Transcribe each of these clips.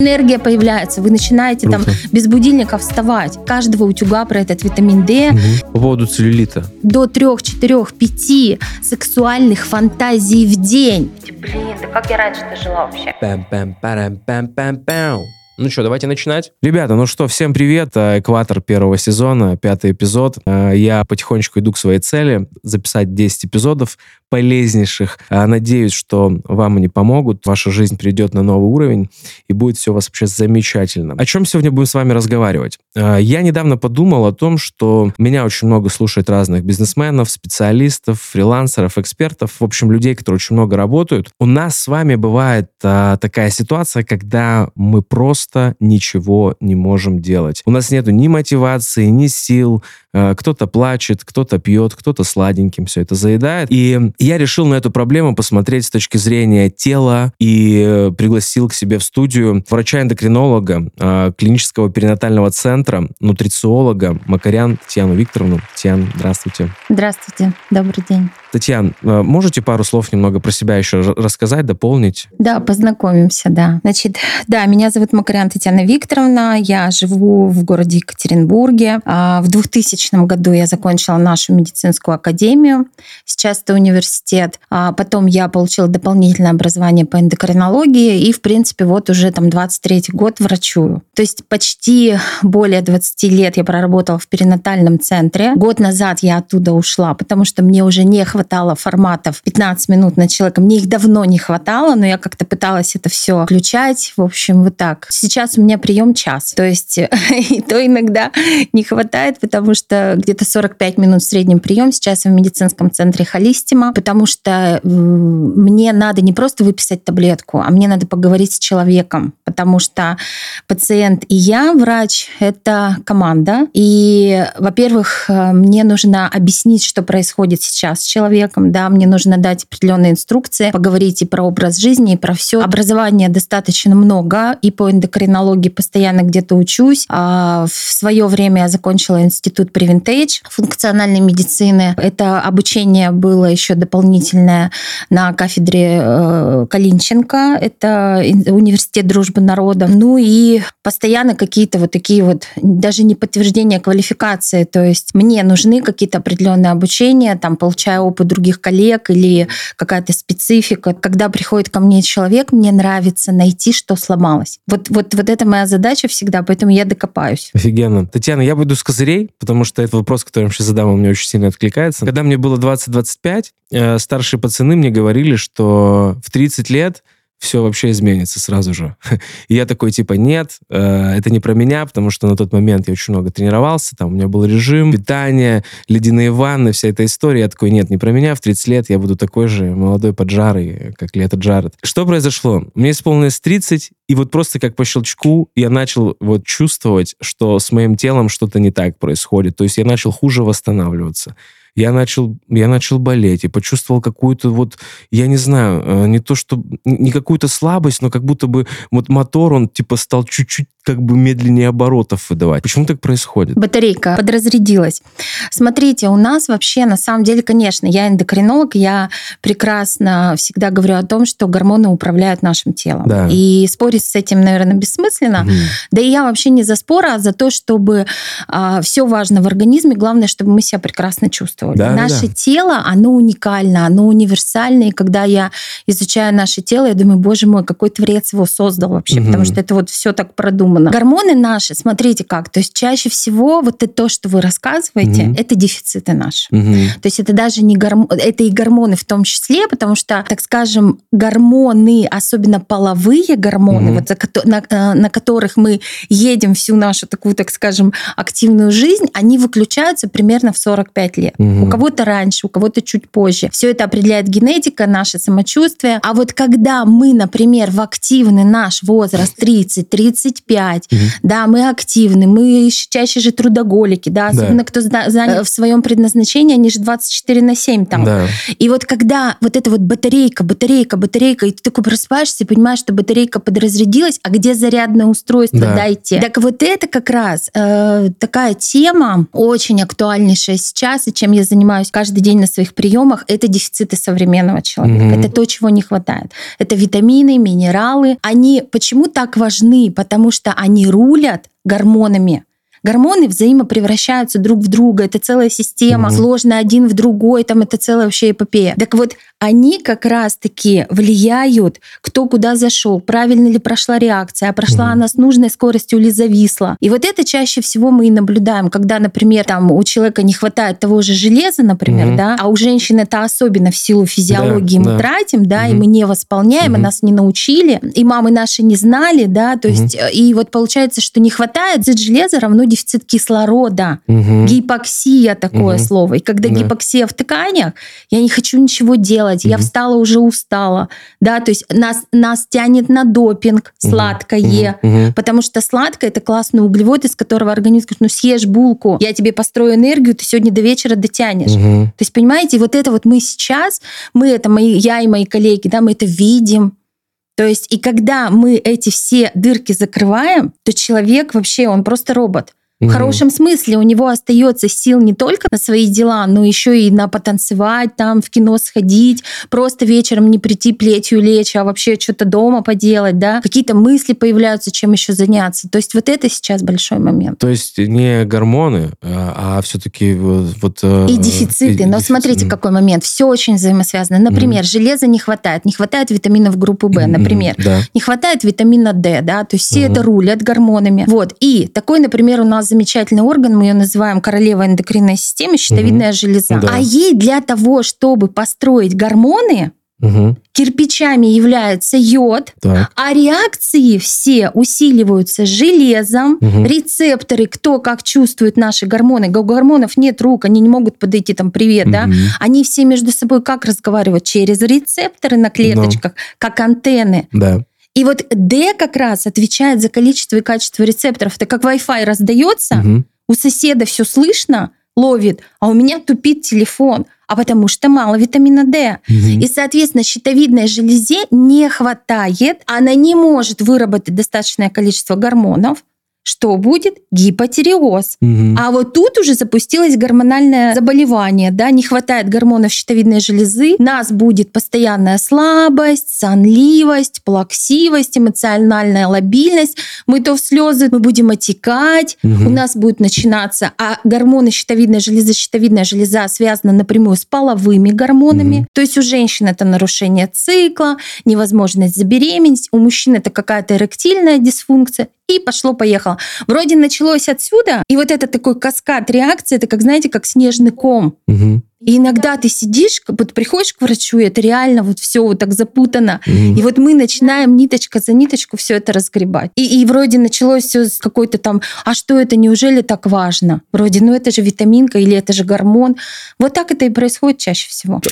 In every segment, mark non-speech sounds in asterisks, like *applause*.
энергия появляется, вы начинаете Круто. там без будильника вставать. Каждого утюга про этот витамин D Мгм. По поводу целлюлита. до трех, четырех, пяти сексуальных фантазий в день. Блин, да как я раньше-то жила вообще? Пам-пам-парам-пам-пам-пам. Ну что, давайте начинать. Ребята, ну что, всем привет. А, Экватор первого сезона, пятый эпизод. А, Я потихонечку иду к своей цели записать 10 эпизодов полезнейших. А, Надеюсь, что вам они помогут, ваша жизнь придет на новый уровень и будет все у вас вообще замечательно. О чем сегодня будем с вами разговаривать? А, Я недавно подумал о том, что меня очень много слушает разных бизнесменов, специалистов, фрилансеров, экспертов, в общем, людей, которые очень много работают. У нас с вами бывает а, такая ситуация, когда мы просто ничего не можем делать. У нас нету ни мотивации, ни сил, кто-то плачет, кто-то пьет, кто-то сладеньким все это заедает. И я решил на эту проблему посмотреть с точки зрения тела и э, пригласил к себе в студию врача-эндокринолога э, клинического перинатального центра, нутрициолога Макарян Татьяну Викторовну. Татьяна, здравствуйте. Здравствуйте, добрый день. Татьяна, э, можете пару слов немного про себя еще рассказать, дополнить? Да, познакомимся, да. Значит, да, меня зовут Макарян Татьяна Викторовна, я живу в городе Екатеринбурге. А, В 2000 году я закончила нашу медицинскую академию, сейчас это университет. А Потом я получила дополнительное образование по эндокринологии и, в принципе, вот уже там 23 год врачую. То есть почти более 20 лет я проработала в перинатальном центре. Год назад я оттуда ушла, потому что мне уже не хватало форматов 15 минут на человека. Мне их давно не хватало, но я как-то пыталась это все включать. В общем, вот так. Сейчас у меня прием час. То есть *laughs* и то иногда не хватает, потому что где-то 45 минут в среднем прием. Сейчас в медицинском центре Холистима, потому что мне надо не просто выписать таблетку, а мне надо поговорить с человеком, потому что пациент и я, врач, это команда. И, во-первых, э, мне нужно объяснить, что происходит сейчас с человеком, да, мне нужно дать определенные инструкции, поговорить и про образ жизни, и про все. Образования достаточно много, и по эндокринологии постоянно где-то учусь. А в свое время я закончила институт Preventage функциональной медицины. Это обучение было еще дополнительное на кафедре э, Калинченко. Это университет дружбы народов. Ну и постоянно какие-то вот такие вот, даже не подтверждения квалификации. То есть мне нужны какие-то определенные обучения, там, получая опыт других коллег или какая-то специфика. Когда приходит ко мне человек, мне нравится найти, что сломалось. Вот, вот, вот это моя задача всегда, поэтому я докопаюсь. Офигенно. Татьяна, я буду с козырей, потому что это вопрос, который я сейчас задам, он мне очень сильно откликается. Когда мне было 20-25, э, старшие пацаны мне говорили, что в 30 лет все вообще изменится сразу же. *laughs* И я такой, типа, нет, э, это не про меня, потому что на тот момент я очень много тренировался, там у меня был режим, питание, ледяные ванны, вся эта история. Я такой, нет, не про меня, в 30 лет я буду такой же молодой поджарый, как Лето Джаред. Что произошло? Мне исполнилось 30, и вот просто как по щелчку я начал вот чувствовать, что с моим телом что-то не так происходит. То есть я начал хуже восстанавливаться. Я начал, я начал болеть и почувствовал какую-то вот, я не знаю, э, не то что, не какую-то слабость, но как будто бы вот мотор, он типа стал чуть-чуть как бы медленнее оборотов выдавать. Почему так происходит? Батарейка подразрядилась. Смотрите, у нас вообще, на самом деле, конечно, я эндокринолог, я прекрасно всегда говорю о том, что гормоны управляют нашим телом. Да. И спорить с этим, наверное, бессмысленно. Мгм. Да и я вообще не за спор, а за то, чтобы все важно в организме, главное, чтобы мы себя прекрасно чувствовали. Да, наше да. тело, оно уникально, оно универсальное. И когда я изучаю наше тело, я думаю, боже мой, какой творец его создал вообще, Мгм. потому что это вот все так продумано. Гормоны наши, смотрите как, то есть чаще всего вот это то, что вы рассказываете, Мгм. это дефициты наши. Мгм. То есть это даже не гормоны, это и гормоны в том числе, потому что, так скажем, гормоны, особенно половые гормоны, Мгм. вот на, э, на которых мы едем всю нашу такую, так скажем, активную жизнь, они выключаются примерно в 45 лет. Мгм. У кого-то раньше, у кого-то чуть позже. Все это определяет генетика, наше самочувствие. А вот когда мы, например, в активный наш возраст 30-35 5, угу. да, мы активны, мы чаще же трудоголики, да, особенно да. кто занят в своем предназначении, они же 24 на 7 там. Да. И вот когда вот эта вот батарейка, батарейка, батарейка, и ты такой просыпаешься и понимаешь, что батарейка подразрядилась, а где зарядное устройство, да. дайте. Так вот это как раз э, такая тема, очень актуальнейшая сейчас, и чем я занимаюсь каждый день на своих приемах, это дефициты современного человека. Угу. Это то, чего не хватает. Это витамины, минералы. Они почему так важны? Потому что они рулят гормонами Гормоны взаимопревращаются друг в друга. Это целая система, угу. сложная один в другой. Там это целая вообще эпопея. Так вот, они как раз-таки влияют, кто куда зашел, правильно ли прошла реакция, а прошла угу. она с нужной скоростью или зависла. И вот это чаще всего мы и наблюдаем, когда, например, там у человека не хватает того же железа, например, угу. да, а у женщин это особенно в силу физиологии да, мы да. тратим, да, угу. и мы не восполняем, угу. и нас не научили, и мамы наши не знали, да, то угу. есть, и вот получается, что не хватает железа равно дефицит кислорода, угу. гипоксия такое угу. слово. И когда да. гипоксия в тканях, я не хочу ничего делать, угу. я встала уже устала, да, то есть нас нас тянет на допинг угу. сладкое, угу. потому что сладкое это классный углевод, из которого организм говорит, ну съешь булку, я тебе построю энергию, ты сегодня до вечера дотянешь. Угу. То есть понимаете, вот это вот мы сейчас, мы это мои, я и мои коллеги, да, мы это видим, то есть, и когда мы эти все дырки закрываем, то человек вообще, он просто робот. В хорошем смысле у него остается сил не только на свои дела, но еще и на потанцевать, там в кино сходить, просто вечером не прийти плетью лечь, а вообще что-то дома поделать, да. Какие-то мысли появляются, чем еще заняться. То есть вот это сейчас большой момент. То есть не гормоны, а, а все-таки вот... э, и дефициты. И, но дефицит. смотрите, какой момент. Все очень взаимосвязано. Например, mm. железа не хватает, не хватает витаминов группы В, например. Mm, да. Не хватает витамина D, да, то есть все mm. это рулят гормонами. Вот. И такой, например, у нас замечательный орган, мы ее называем королева эндокринной системы, щитовидная угу. железа. Да. А ей для того, чтобы построить гормоны, Угу. Кирпичами является йод, так. а реакции все усиливаются железом, угу. рецепторы, кто как чувствует наши гормоны. У гормонов нет рук, они не могут подойти там привет, угу. да? Они все между собой как разговаривают через рецепторы на клеточках, ну. как антенны. Да. И вот D как раз отвечает за количество и качество рецепторов. Это как Wi-Fi раздается, угу. у соседа все слышно, ловит, а у меня тупит телефон, а потому что мало витамина D. Угу. И, соответственно, щитовидной железе не хватает, она не может выработать достаточное количество гормонов, что будет гипотиреоз. Угу. А вот тут уже запустилось гормональное заболевание, да, не хватает гормонов щитовидной железы, нас будет постоянная слабость, сонливость, плаксивость, эмоциональная лобильность, мы то в слезы, мы будем отекать, угу. у нас будет начинаться, а гормоны щитовидной железы, щитовидная железа связана напрямую с половыми гормонами, угу. то есть у женщин это нарушение цикла, невозможность забеременеть, у мужчин это какая-то эректильная дисфункция, и пошло-поехало. Вроде началось отсюда, и вот это такой каскад реакции, это как, знаете, как снежный ком. Угу. И иногда ты сидишь, вот приходишь к врачу, и это реально вот все вот так запутано. Mm. И вот мы начинаем ниточка за ниточку все это разгребать. И, и вроде началось все с какой-то там, а что это, неужели так важно? Вроде, ну это же витаминка или это же гормон. Вот так это и происходит чаще всего.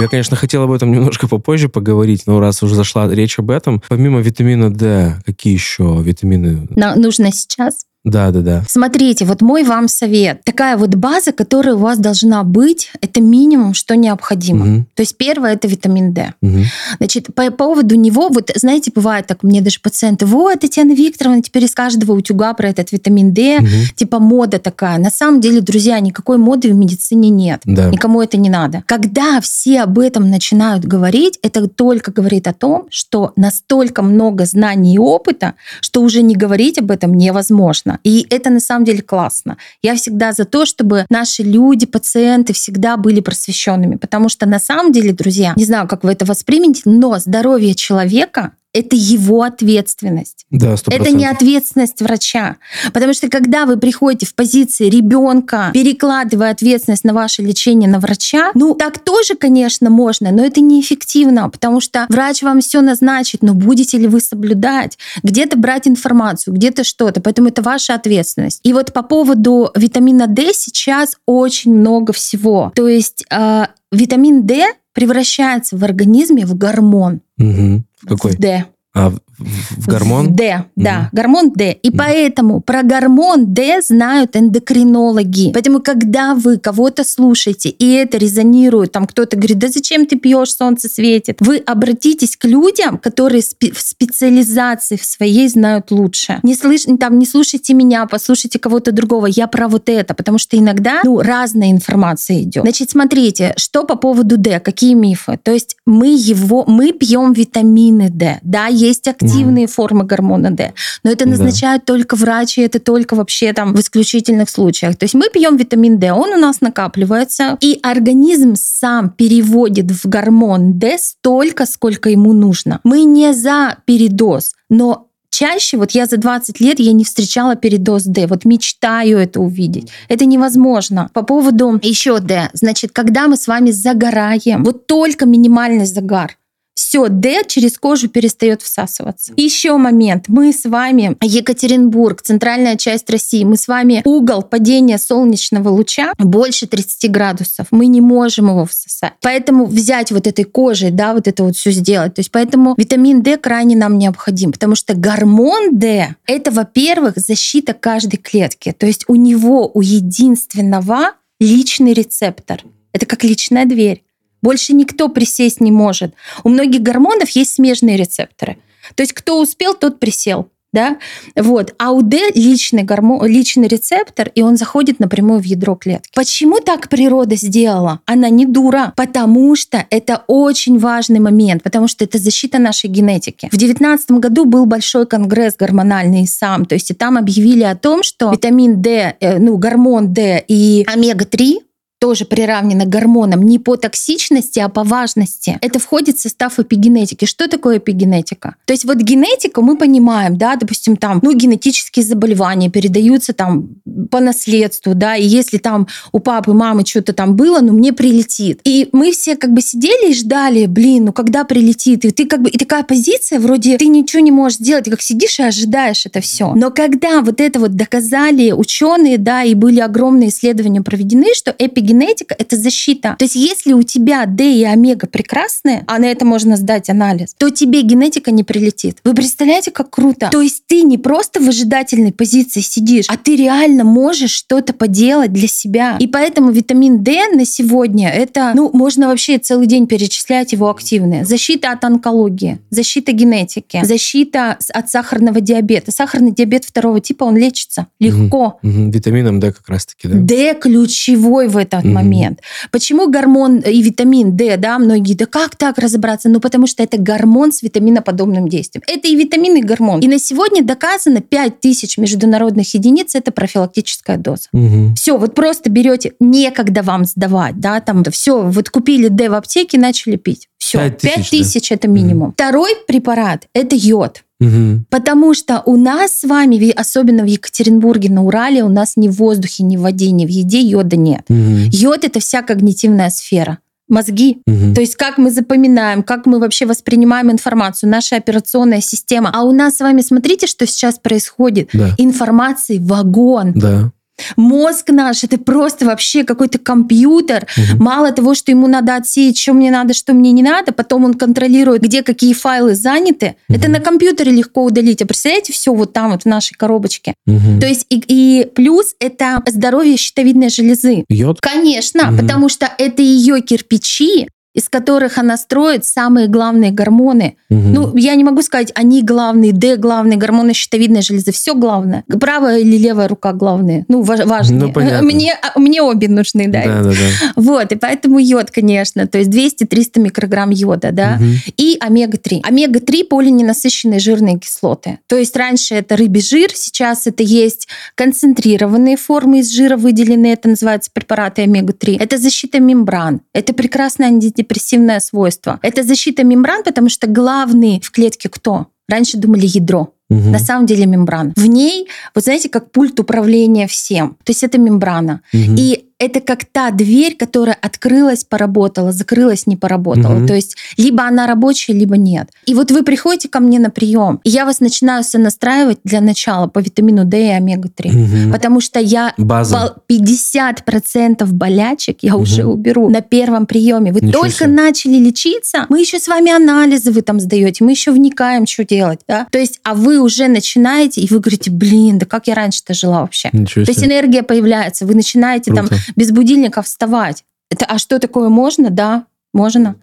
Я, конечно, хотел об этом немножко попозже поговорить, но раз уже зашла речь об этом, помимо витамина D, какие еще витамины? Но нужно сейчас? Да, да, да. Смотрите, вот мой вам совет. Такая вот база, которая у вас должна быть, это минимум, что необходимо. Угу. То есть первое это витамин D. Угу. Значит, по поводу него, вот знаете, бывает так, мне даже пациенты, вот, Татьяна Викторовна, теперь из каждого утюга про этот витамин D, угу. типа мода такая. На самом деле, друзья, никакой моды в медицине нет. Да. Никому это не надо. Когда все об этом начинают говорить, это только говорит о том, что настолько много знаний и опыта, что уже не говорить об этом невозможно классно. И это на самом деле классно. Я всегда за то, чтобы наши люди, пациенты всегда были просвещенными. Потому что на самом деле, друзья, не знаю, как вы это воспримете, но здоровье человека это его ответственность. Да, 100%. Это не ответственность врача. Потому что когда вы приходите в позиции ребенка, перекладывая ответственность на ваше лечение на врача, ну так тоже, конечно, можно, но это неэффективно, потому что врач вам все назначит, но будете ли вы соблюдать, где-то брать информацию, где-то что-то. Поэтому это ваша ответственность. И вот по поводу витамина D сейчас очень много всего. То есть э, витамин D превращается в организме в гормон. Угу. Какой? В D. А, в гормон? D, да, гормон D. И поэтому про гормон D знают эндокринологи. Поэтому, когда вы кого-то слушаете, и это резонирует, там кто-то говорит, да зачем ты пьешь, солнце светит, вы обратитесь к людям, которые в специализации в своей знают лучше. Не, слыш, там, не слушайте меня, послушайте кого-то другого. Я про вот это, потому что иногда ну, разная информация идет. Значит, смотрите, что по поводу D, какие мифы. То есть мы его, мы пьем витамины D, да, есть активные mm. формы гормона D, но это назначают да. только врачи, это только вообще там в исключительных случаях. То есть мы пьем витамин D, он у нас накапливается, и организм сам переводит в гормон D столько, сколько ему нужно. Мы не за передоз, но чаще, вот я за 20 лет, я не встречала передоз D. Вот мечтаю это увидеть. Это невозможно. По поводу еще D. Значит, когда мы с вами загораем, вот только минимальный загар, все, D через кожу перестает всасываться. Еще момент. Мы с вами, Екатеринбург, центральная часть России, мы с вами угол падения солнечного луча больше 30 градусов. Мы не можем его всосать. Поэтому взять вот этой кожей, да, вот это вот все сделать. То есть поэтому витамин D крайне нам необходим, потому что гормон D — это, во-первых, защита каждой клетки. То есть у него, у единственного личный рецептор. Это как личная дверь. Больше никто присесть не может. У многих гормонов есть смежные рецепторы. То есть кто успел, тот присел. Да? Вот. А у D личный, гормон, личный рецептор, и он заходит напрямую в ядро клетки. Почему так природа сделала? Она не дура, потому что это очень важный момент, потому что это защита нашей генетики. В 2019 году был большой конгресс гормональный сам, то есть и там объявили о том, что витамин D, э, ну, гормон D и омега-3 тоже приравнено к гормонам не по токсичности, а по важности. Это входит в состав эпигенетики. Что такое эпигенетика? То есть вот генетику мы понимаем, да, допустим, там, ну, генетические заболевания передаются там по наследству, да, и если там у папы, мамы что-то там было, ну, мне прилетит. И мы все как бы сидели и ждали, блин, ну, когда прилетит? И ты как бы, и такая позиция, вроде ты ничего не можешь сделать, как сидишь и ожидаешь это все. Но когда вот это вот доказали ученые, да, и были огромные исследования проведены, что эпигенетика генетика — это защита. То есть если у тебя D и омега прекрасные, а на это можно сдать анализ, то тебе генетика не прилетит. Вы представляете, как круто? То есть ты не просто в ожидательной позиции сидишь, а ты реально можешь что-то поделать для себя. И поэтому витамин D на сегодня — это, ну, можно вообще целый день перечислять его активные. Защита от онкологии, защита генетики, защита от сахарного диабета. Сахарный диабет второго типа, он лечится легко. Угу, угу. Витамином D как раз-таки, да? D ключевой в этот mm-hmm. момент. Почему гормон и витамин D, да, многие, да как так разобраться? Ну, потому что это гормон с витаминоподобным действием. Это и витамин, и гормон. И на сегодня доказано 5000 международных единиц, это профилактическая доза. Mm-hmm. Все, вот просто берете, некогда вам сдавать, да, там, все, вот купили D в аптеке, начали пить. Все, 5000 тысяч да? это минимум. Mm-hmm. Второй препарат – это йод. Угу. Потому что у нас с вами, особенно в Екатеринбурге, на Урале, у нас ни в воздухе, ни в воде, ни в еде йода нет. Угу. Йод это вся когнитивная сфера мозги. Угу. То есть как мы запоминаем, как мы вообще воспринимаем информацию, наша операционная система. А у нас с вами, смотрите, что сейчас происходит. Да. Информации вагон. Да. Мозг наш это просто вообще какой-то компьютер. Угу. Мало того, что ему надо отсеять, что мне надо, что мне не надо, потом он контролирует, где какие файлы заняты. Угу. Это на компьютере легко удалить. А представляете, все вот там вот в нашей коробочке. Угу. То есть и, и плюс это здоровье щитовидной железы. Йод? Конечно, угу. потому что это ее кирпичи, из которых она строит самые главные гормоны. Угу. Ну, я не могу сказать, они главные, Д главные, гормоны щитовидной железы, все главное. Правая или левая рука главные. Ну, важные. Ну, мне, а, мне обе нужны, да. Да, да, да. Вот, и поэтому йод, конечно, то есть 200-300 микрограмм йода, да, угу. и омега-3. Омега-3 полиненасыщенные жирные кислоты. То есть раньше это рыбий жир, сейчас это есть концентрированные формы из жира выделенные, это называется препараты омега-3. Это защита мембран, это прекрасный антидепрессант депрессивное свойство. Это защита мембран, потому что главный в клетке кто? Раньше думали ядро. Угу. На самом деле мембрана. В ней, вот знаете, как пульт управления всем. То есть это мембрана. Угу. И это как та дверь, которая открылась, поработала, закрылась, не поработала. Мгм. То есть либо она рабочая, либо нет. И вот вы приходите ко мне на прием, и я вас начинаю сонастраивать для начала по витамину D и омега-3. Мгм. Потому что я База. бал- 50% болячек я уже Мгм. уберу на первом приеме. Вы Ничего только себе. начали лечиться, мы еще с вами анализы вы там сдаете, мы еще вникаем, что делать. Да? То есть, а вы уже начинаете, и вы говорите, блин, да как я раньше-то жила вообще? Ничего То есть себе. энергия появляется, вы начинаете там Круто. Без будильника вставать. Это, а что такое можно? Да, можно.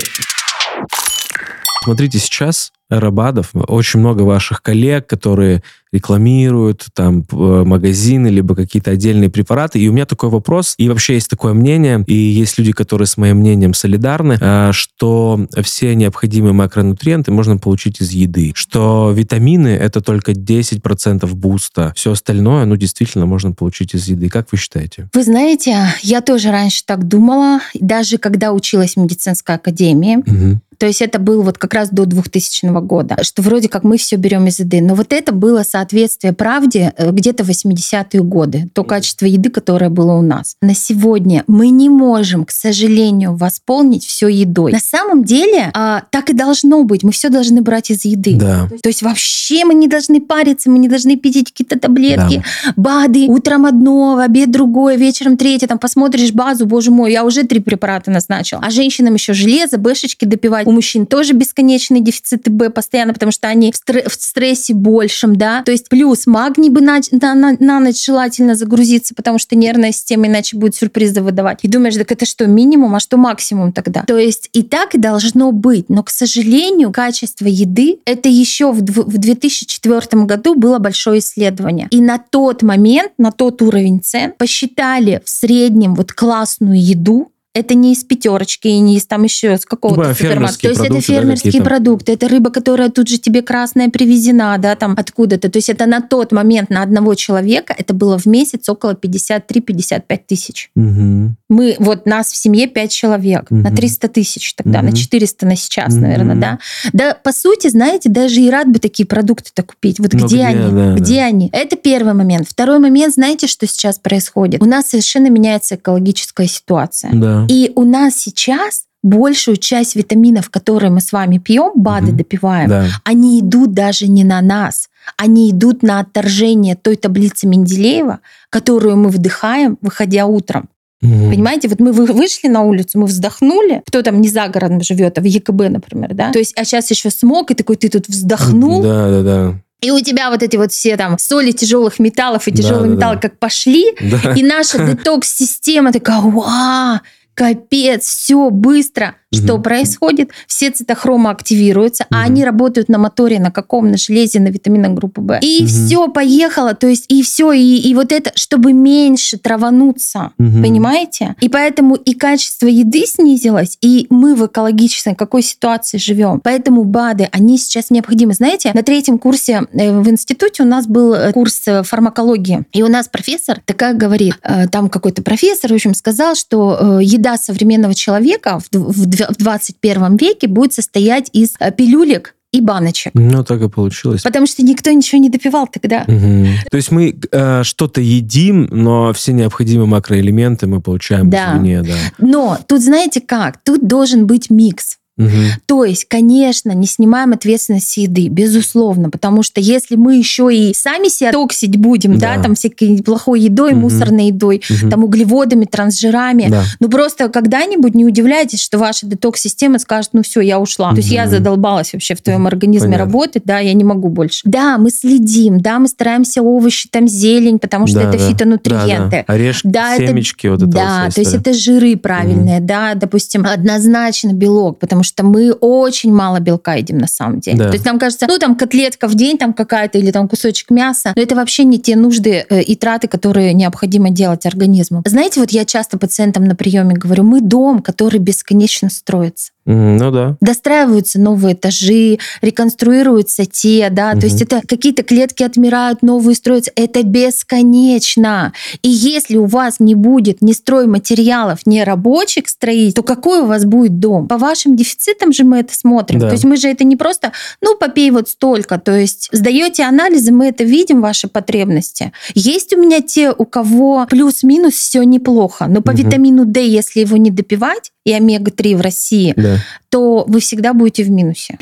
Смотрите, сейчас Рабадов, очень много ваших коллег, которые рекламируют там п- магазины, либо какие-то отдельные препараты. И у меня такой вопрос, и вообще есть такое мнение, и есть люди, которые с моим мнением солидарны, а, что все необходимые макронутриенты можно получить из еды, что витамины это только 10% буста, все остальное, ну, действительно можно получить из еды. Как вы считаете? Вы знаете, я тоже раньше так думала, даже когда училась в медицинской академии. Мгм. То есть это было вот как раз до 2000 года, что вроде как мы все берем из еды. Но вот это было соответствие правде э, где-то 80-е годы, то качество еды, которое было у нас. На сегодня мы не можем, к сожалению, восполнить все едой. На самом деле а, так и должно быть. Мы все должны брать из еды. Да. То есть вообще мы не должны париться, мы не должны пить какие-то таблетки, БАДы, утром одно, в обед другое, вечером третье, там посмотришь базу, боже мой, я уже три препарата назначила. А женщинам еще железо, бэшечки допивать. У мужчин тоже бесконечные дефициты Б постоянно, потому что они в, стр- в стрессе большем, да. То есть плюс магний бы на, на- на- на ночь желательно загрузиться, потому что нервная система иначе будет сюрпризы выдавать. И думаешь, так это что, минимум, а что максимум тогда? То есть и так и должно быть. Но, к сожалению, качество еды, это еще в, в 2004 году было большое исследование. И на тот момент, на тот уровень цен, посчитали в среднем вот классную еду, это не из пятерочки и не из там еще с какого-то Ну, супермаркета. То есть это да, фермерские какие-то? продукты, это рыба, которая тут же тебе красная привезена, да, там откуда-то. То есть это на тот момент на одного человека это было в месяц около 53-55 тысяч. Мгм. Мы, вот нас в семье 5 человек, на Мгм. 300 тысяч тогда, Мгм. на 400 на сейчас, Мгм. наверное, да. Да, по сути, знаете, даже и рад бы такие продукты-то купить. Вот Но где, где, они? да, где да. они? Это первый момент. Второй момент, знаете, что сейчас происходит? У нас совершенно меняется экологическая ситуация. Да. И у нас сейчас большую часть витаминов, которые мы с вами пьем, БАДы Мгм. допиваем, Да. они идут даже не на нас, они идут на отторжение той таблицы Менделеева, которую мы вдыхаем, выходя утром. Мгм. Понимаете, вот мы вы- вышли на улицу, мы вздохнули, кто там не за городом живет, а в ЕКБ, например, да? То есть, а сейчас еще смог, и такой ты тут вздохнул, Да, да, да. и у тебя вот эти вот все там соли тяжелых металлов и тяжелые да, металлы да. как пошли, Да. и наша *laughs* детокс-система такая, вау, капец, все быстро. Что Мгм. происходит? Все цитохромы активируются, а Мгм. они работают на моторе, на каком? На железе, на витаминах группы В. И Мгм. все поехало, то есть и все, и, и вот это, чтобы меньше травануться, Мгм. понимаете? И поэтому и качество еды снизилось, и мы в экологической какой ситуации живем. Поэтому БАДы, они сейчас необходимы. Знаете, на третьем курсе э, в институте у нас был э, курс э, фармакологии, и у нас профессор такая говорит, там какой-то профессор, в общем, сказал, что еда современного человека в в дв- в 21 веке будет состоять из э, пилюлек и баночек. Ну, так и получилось. Потому что никто ничего не допивал тогда. Мгм. То есть мы э, что-то едим, но все необходимые макроэлементы мы получаем Да. извне, да. Но тут знаете как? Тут должен быть микс. Мгм. То есть, конечно, не снимаем ответственность еды, безусловно, потому что если мы еще и сами себя токсить будем, да, Да. там всякой плохой едой, Мгм. мусорной едой, Мгм. там углеводами, трансжирами, Да. ну просто когда-нибудь не удивляйтесь, что ваша детокс-система скажет, ну все, я ушла. То есть я задолбалась вообще в твоем организме Понятно. работать, да, я не могу больше. Да, мы следим, да, мы стараемся овощи, там зелень, потому что Да, это да. фитонутриенты. Да, да. Орешки, Да, это- семечки, вот это вот Да, вся то есть это жиры правильные, да, допустим, однозначно белок, потому что мы очень мало белка едим на самом деле. Да. То есть нам кажется, ну там котлетка в день там какая-то или там кусочек мяса, но это вообще не те нужды э, и траты, которые необходимо делать организму. Знаете, вот я часто пациентам на приеме говорю, мы дом, который бесконечно строится. Ну да. Достраиваются новые этажи, реконструируются те, да, Мгм. то есть это какие-то клетки отмирают, новые строятся, это бесконечно. И если у вас не будет ни стройматериалов, ни рабочих строить, то какой у вас будет дом? По вашим дефицитам же мы это смотрим. Да. То есть мы же это не просто, ну, попей вот столько. То есть сдаете анализы, мы это видим, ваши потребности. Есть у меня те, у кого плюс-минус все неплохо, но по Мгм. витамину D, если его не допивать, и омега-3 в России, Да. то вы всегда будете в минусе.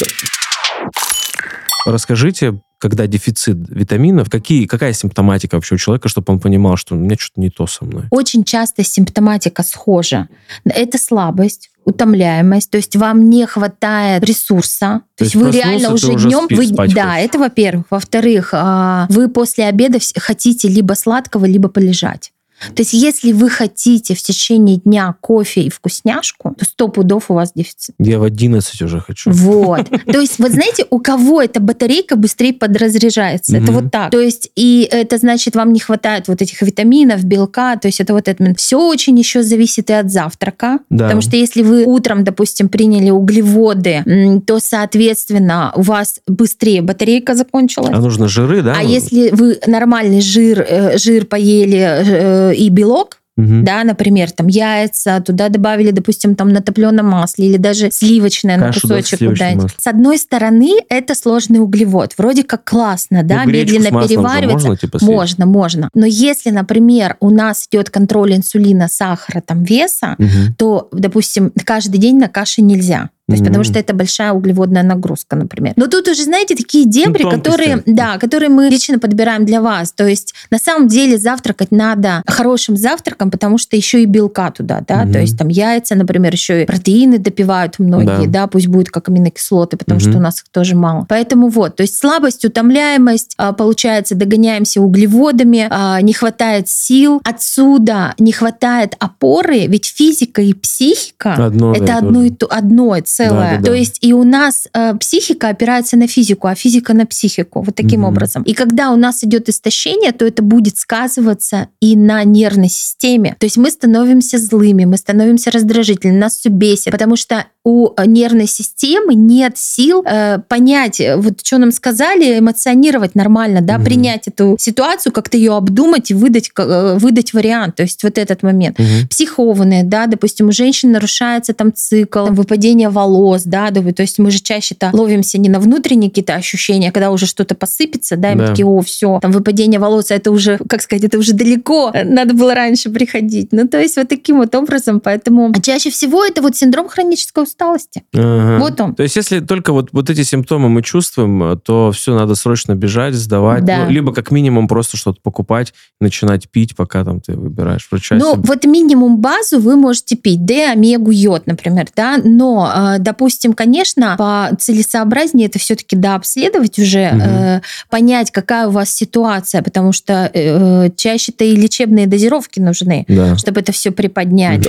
Расскажите, когда дефицит витаминов, какие, какая симптоматика вообще у человека, чтобы он понимал, что у меня что-то не то со мной? Очень часто симптоматика схожа. Это слабость, утомляемость, то есть вам не хватает ресурса, то, То есть есть вы реально уже уже днем, спи- вы, спать да, хочешь. это во-первых. Во-вторых, а, вы после обеда хотите либо сладкого, либо полежать. То есть если вы хотите в течение дня кофе и вкусняшку, то сто пудов у вас дефицит. Я в 11 уже хочу. Вот. То есть, вот знаете, у кого эта батарейка быстрее подразряжается? Это вот так. То есть, и это значит, вам не хватает вот этих витаминов, белка, то есть это вот это. Все очень еще зависит и от завтрака. Да. Потому что если вы утром, допустим, приняли углеводы, то, соответственно, у вас быстрее батарейка закончилась. А нужно жиры, да? А если вы нормальный жир, э, жир поели э, и белок, Мгм. да, например, там яйца, туда добавили, допустим, там на топленом масле или даже сливочное на Кашу, да, кусочек сливочное куда-нибудь. С одной стороны, это сложный углевод. Вроде как классно, да, Ну, медленно переваривается. можно, типа, съесть? можно, можно. Но если, например, у нас идет контроль инсулина, сахара, там, веса, Мгм. то, допустим, каждый день на каше нельзя. То есть, потому что это большая углеводная нагрузка, например. Но тут уже, знаете, такие дебри, тонкости. которые, да, которые мы лично подбираем для вас. То есть, на самом деле, завтракать надо хорошим завтраком, потому что еще и белка туда, да, Мгм. то есть там яйца, например, еще и протеины допивают многие, Да. да, пусть будет как аминокислоты, потому Мгм. что у нас их тоже мало. Поэтому вот, то есть слабость, утомляемость, а, получается, догоняемся углеводами, а, не хватает сил, отсюда не хватает опоры, ведь физика и психика Одно это то одно и то, одно целое. Да-да-да. То есть и у нас э, психика опирается на физику, а физика на психику. Вот таким Мгм. образом. И когда у нас идет истощение, то это будет сказываться и на нервной системе. То есть мы становимся злыми, мы становимся раздражительными, нас все бесит, потому что у нервной системы нет сил э, понять, э, вот что нам сказали, эмоционировать нормально, да, Мгм. принять эту ситуацию, как-то ее обдумать и выдать, э, выдать вариант. То есть вот этот момент Мгм. психованные, да, допустим, у женщин нарушается там цикл, там, выпадение волос, да, да, то есть мы же чаще-то ловимся не на внутренние какие-то ощущения, когда уже что-то посыпется, да, и мы Да. такие, о, все, там выпадение волос, а это уже, как сказать, это уже далеко, э, надо было раньше приходить. Ну, то есть вот таким вот образом, поэтому а чаще всего это вот синдром хронической усталости. Ага. Вот он. То есть, если только вот, вот эти симптомы мы чувствуем, э, то все надо срочно бежать, сдавать. Да. Ну, либо как минимум просто что-то покупать, начинать пить, пока там ты выбираешь врача. Ну, себе. вот минимум базу вы можете пить, Д, омегу, йод, например, да, но, э, допустим, конечно, по целесообразнее это все-таки, да, обследовать уже, э, понять, какая у вас ситуация, потому что э, чаще-то и лечебные дозировки нужны, Да. чтобы это все приподнять.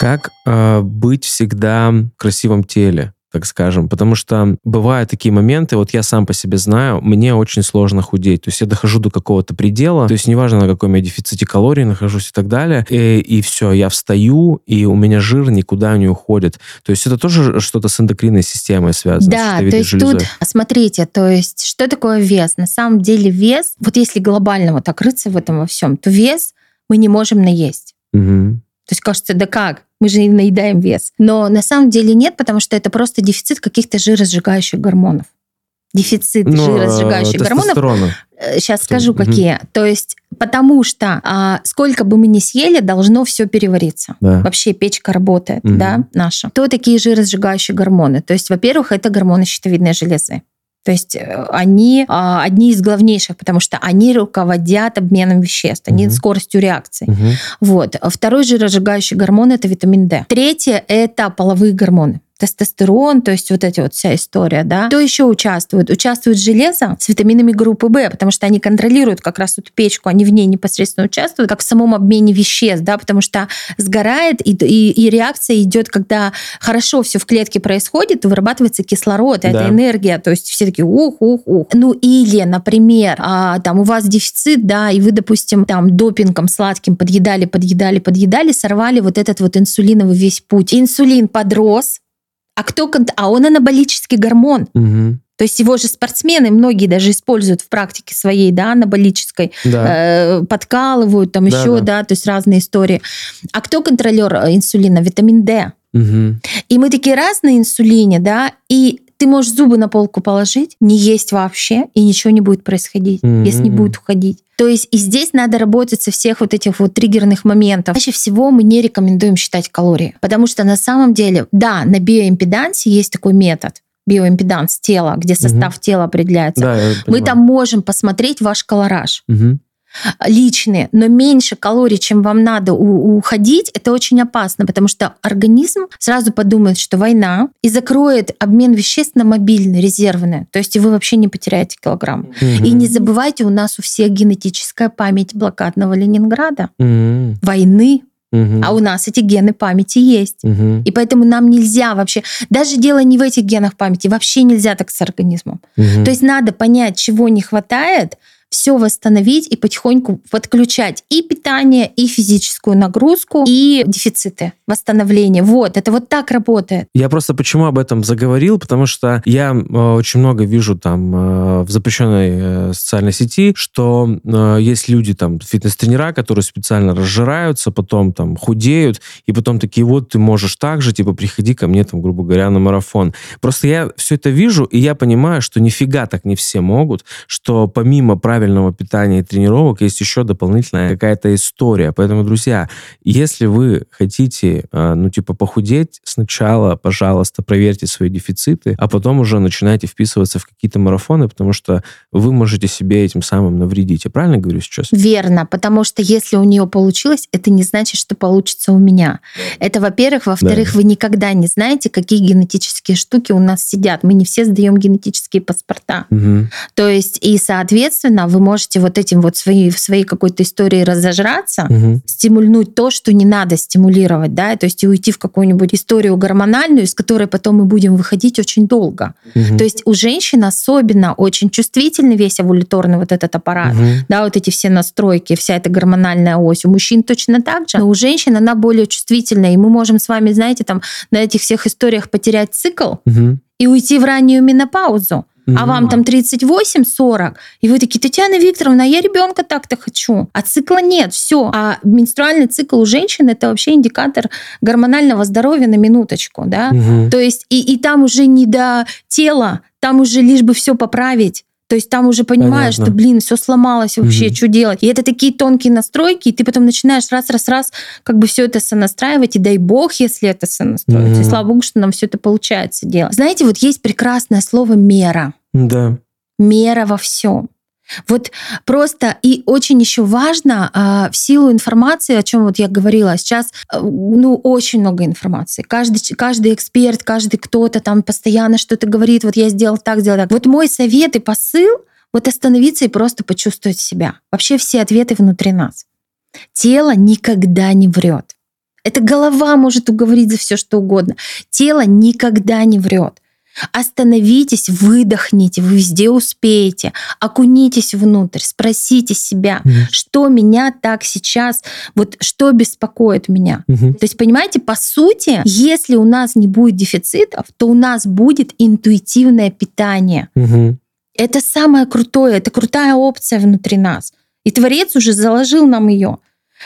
Как э, быть всегда в красивом теле? так скажем, потому что бывают такие моменты, вот я сам по себе знаю, мне очень сложно худеть, то есть я дохожу до какого-то предела, то есть неважно, на каком я дефиците калорий нахожусь и так далее, и, и все, я встаю, и у меня жир никуда не уходит. То есть это тоже что-то с эндокринной системой связано, с Да, то есть железой. тут, смотрите, то есть что такое вес? На самом деле вес, вот если глобально вот так рыться в этом во всем, то вес мы не можем наесть. Мгм. То есть кажется, да как? Мы же наедаем вес. Но на самом деле нет, потому что это просто дефицит каких-то жиросжигающих гормонов. Дефицит Ну, жиросжигающих э, гормонов. Сейчас Что- скажу, какие. То есть потому что а, сколько бы мы ни съели, должно все перевариться. Да. Вообще печка работает, Мгм. да, наша. Кто такие жиросжигающие гормоны? То есть, во-первых, это гормоны щитовидной железы. То есть э, они а, одни из главнейших, потому что они руководят обменом веществ, они Мгм. скоростью реакции. Мгм. Вот. Второй жиросжигающий гормон – это витамин D. Третье – это половые гормоны. Тестостерон, то есть вот эти вот вся история, да. Кто еще участвует? Участвует железо с витаминами группы В, потому что они контролируют как раз эту печку, они в ней непосредственно участвуют, как в самом обмене веществ, да, потому что сгорает, и, и, и реакция идет, когда хорошо все в клетке происходит, вырабатывается кислород, да. это энергия, то есть все такие ух, ух, ух. Ну или, например, а, там у вас дефицит, да, и вы, допустим, там допингом сладким подъедали, подъедали, подъедали, сорвали вот этот вот инсулиновый весь путь. Инсулин подрос, а кто... А он анаболический гормон. Угу. То есть его же спортсмены многие даже используют в практике своей, да, анаболической, да. э, подкалывают там да, еще, да. да, то есть разные истории. А кто контролер э, инсулина? Витамин D. Угу. И мы такие раз на инсулине, да, и ты можешь зубы на полку положить, не есть вообще, и ничего не будет происходить, mm-hmm. если не будет уходить. То есть и здесь надо работать со всех вот этих вот триггерных моментов. Чаще всего мы не рекомендуем считать калории, потому что на самом деле, да, на биоимпедансе есть такой метод, биоимпеданс тела, где состав угу. тела определяется. Да, мы там можем посмотреть ваш колораж. Угу личные, но меньше калорий, чем вам надо уходить, это очень опасно, потому что организм сразу подумает, что война, и закроет обмен веществ на мобильный, резервный. То есть вы вообще не потеряете килограмм. Угу. И не забывайте, у нас у всех генетическая память блокадного Ленинграда, угу. войны, Угу. А у нас эти гены памяти есть. Угу. И поэтому нам нельзя вообще, даже дело не в этих генах памяти, вообще нельзя так с организмом. Угу. То есть надо понять, чего не хватает, все восстановить и потихоньку подключать и питание, и физическую нагрузку, и дефициты, восстановление. Вот, это вот так работает. Я просто почему об этом заговорил, потому что я э, очень много вижу там э, в запрещенной э, социальной сети, что есть люди там, фитнес-тренера, которые специально разжираются, потом там худеют, и потом такие, вот ты можешь так же, типа, приходи ко мне там, грубо говоря, на марафон. Просто я все это вижу, и я понимаю, что нифига так не все могут, что помимо правил правильного питания и тренировок есть еще дополнительная какая-то история. Поэтому, друзья, если вы хотите, а, ну, типа, похудеть, сначала, пожалуйста, проверьте свои дефициты, а потом уже начинайте вписываться в какие-то марафоны, потому что вы можете себе этим самым навредить. Я правильно говорю сейчас? Верно, потому что если у нее получилось, это не значит, что получится у меня. Это, во-первых. Во-вторых, да. вы никогда не знаете, какие генетические штуки у нас сидят. Мы не все сдаем генетические паспорта. Угу. То есть, и, соответственно, вы можете вот этим вот своей, в своей какой-то истории разожраться, угу. стимульнуть то, что не надо стимулировать, да, то есть и уйти в какую-нибудь историю гормональную, из которой потом мы будем выходить очень долго. Угу. То есть у женщин особенно очень чувствительный весь эволюторный вот этот аппарат, угу. да, вот эти все настройки, вся эта гормональная ось. У мужчин точно так же, но у женщин она более чувствительная, и мы можем с вами, знаете, там на этих всех историях потерять цикл, угу. и уйти в раннюю менопаузу а вам там 38-40, и вы такие, Татьяна Викторовна, я ребенка так-то хочу. А цикла нет, все. А менструальный цикл у женщин это вообще индикатор гормонального здоровья на минуточку, да. Угу. То есть и, и там уже не до тела, там уже лишь бы все поправить. То есть там уже понимаешь, Понятно. что, блин, все сломалось вообще, угу. что делать. И это такие тонкие настройки, и ты потом начинаешь раз-раз-раз как бы все это сонастраивать, и дай бог, если это сонастроится. Угу. И слава богу, что нам все это получается делать. Знаете, вот есть прекрасное слово «мера». Да. Мера во всем. Вот просто и очень еще важно а, в силу информации, о чем вот я говорила, сейчас а, ну очень много информации. Каждый, каждый эксперт, каждый кто-то там постоянно что-то говорит, вот я сделал так, сделал так. Вот мой совет и посыл вот остановиться и просто почувствовать себя. Вообще все ответы внутри нас. Тело никогда не врет. Это голова может уговорить за все, что угодно. Тело никогда не врет. Остановитесь, выдохните, вы везде успеете. Окунитесь внутрь, спросите себя, mm что меня так сейчас, вот что беспокоит меня. mm То есть, понимаете, по сути, если у нас не будет дефицитов, то у нас будет интуитивное питание. mm Это самое крутое, это крутая опция внутри нас. И Творец уже заложил нам ее.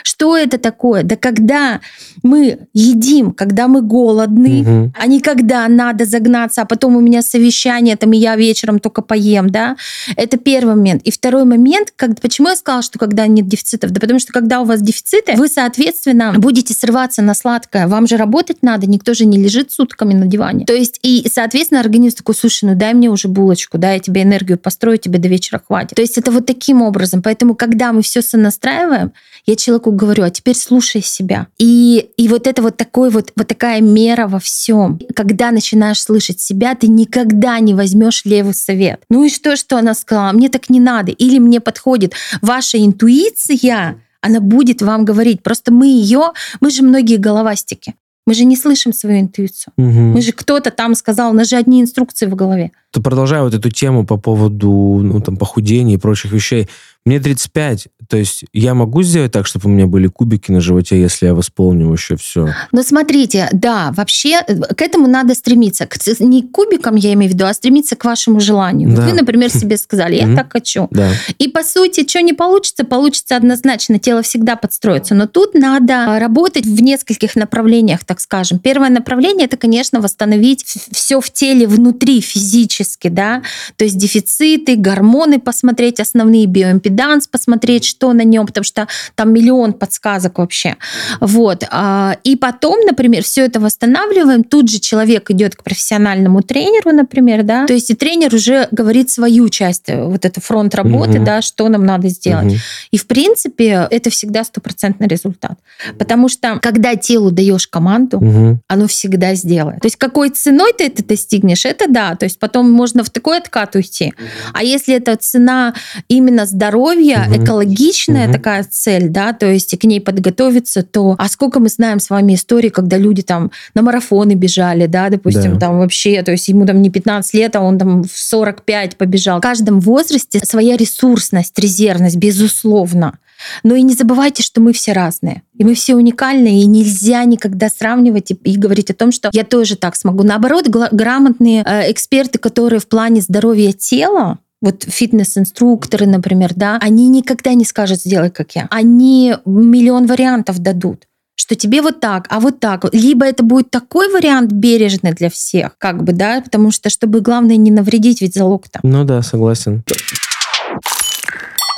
Что это такое? Да когда мы едим, когда мы голодны, угу. а не когда надо загнаться, а потом у меня совещание, там и я вечером только поем, да? Это первый момент. И второй момент, как, почему я сказала, что когда нет дефицитов? Да потому что когда у вас дефициты, вы, соответственно, будете срываться на сладкое. Вам же работать надо, никто же не лежит сутками на диване. То есть, и, соответственно, организм такой, слушай, ну дай мне уже булочку, да, я тебе энергию построю, тебе до вечера хватит. То есть это вот таким образом. Поэтому, когда мы все сонастраиваем, я человеку человеку говорю, а теперь слушай себя. И, и вот это вот такой вот, вот такая мера во всем. Когда начинаешь слышать себя, ты никогда не возьмешь левый совет. Ну и что, что она сказала? Мне так не надо. Или мне подходит ваша интуиция, она будет вам говорить. Просто мы ее, мы же многие головастики. Мы же не слышим свою интуицию. Угу. Мы же кто-то там сказал, у нас же одни инструкции в голове. То продолжая вот эту тему по поводу ну, там, похудения и прочих вещей, мне 35, то есть я могу сделать так, чтобы у меня были кубики на животе, если я восполню еще все? Но смотрите, да, вообще э, к этому надо стремиться. К- Не к кубикам я имею в виду, а стремиться к вашему желанию. Да. Вы, например, себе сказали, я так хочу. Да. И по сути, что не получится, получится однозначно, тело всегда подстроится. Но тут надо работать в нескольких направлениях, так скажем. Первое направление это, конечно, восстановить все в теле внутри физически, да, то есть дефициты, гормоны посмотреть, основные биоимпеданс посмотреть, что на нем, потому что там миллион подсказок вообще. Вот. А, И потом, например, все это восстанавливаем, тут же человек идет к профессиональному тренеру, например, да, то есть и тренер уже говорит свою часть, э, вот это фронт работы, Мгм. да, что нам надо сделать. Мгм. И, в принципе, это всегда стопроцентный результат. Потому что, когда телу даешь команду, Мгм. оно всегда сделает. То есть, какой ценой ты это достигнешь, это да. То есть, потом можно в такой откат уйти. А если это цена именно здоровья, Мгм. экологичная Мгм. такая цель, да, то есть к ней подготовиться, то... А сколько мы знаем с вами истории, когда люди там на марафоны бежали, да, допустим, Да. там вообще, то есть ему там не 15 лет, а он там в 45 побежал. В каждом возрасте своя ресурсность, резервность, безусловно. Но и не забывайте, что мы все разные. И мы все уникальные, и нельзя никогда сравнивать и, и говорить о том, что я тоже так смогу. Наоборот, грамотные э, эксперты, которые в плане здоровья тела, вот фитнес-инструкторы, например, да, они никогда не скажут «сделай, как я». Они миллион вариантов дадут что тебе вот так, а вот так. Либо это будет такой вариант бережный для всех, как бы, да, потому что, чтобы главное не навредить, ведь залог-то. Ну да, согласен.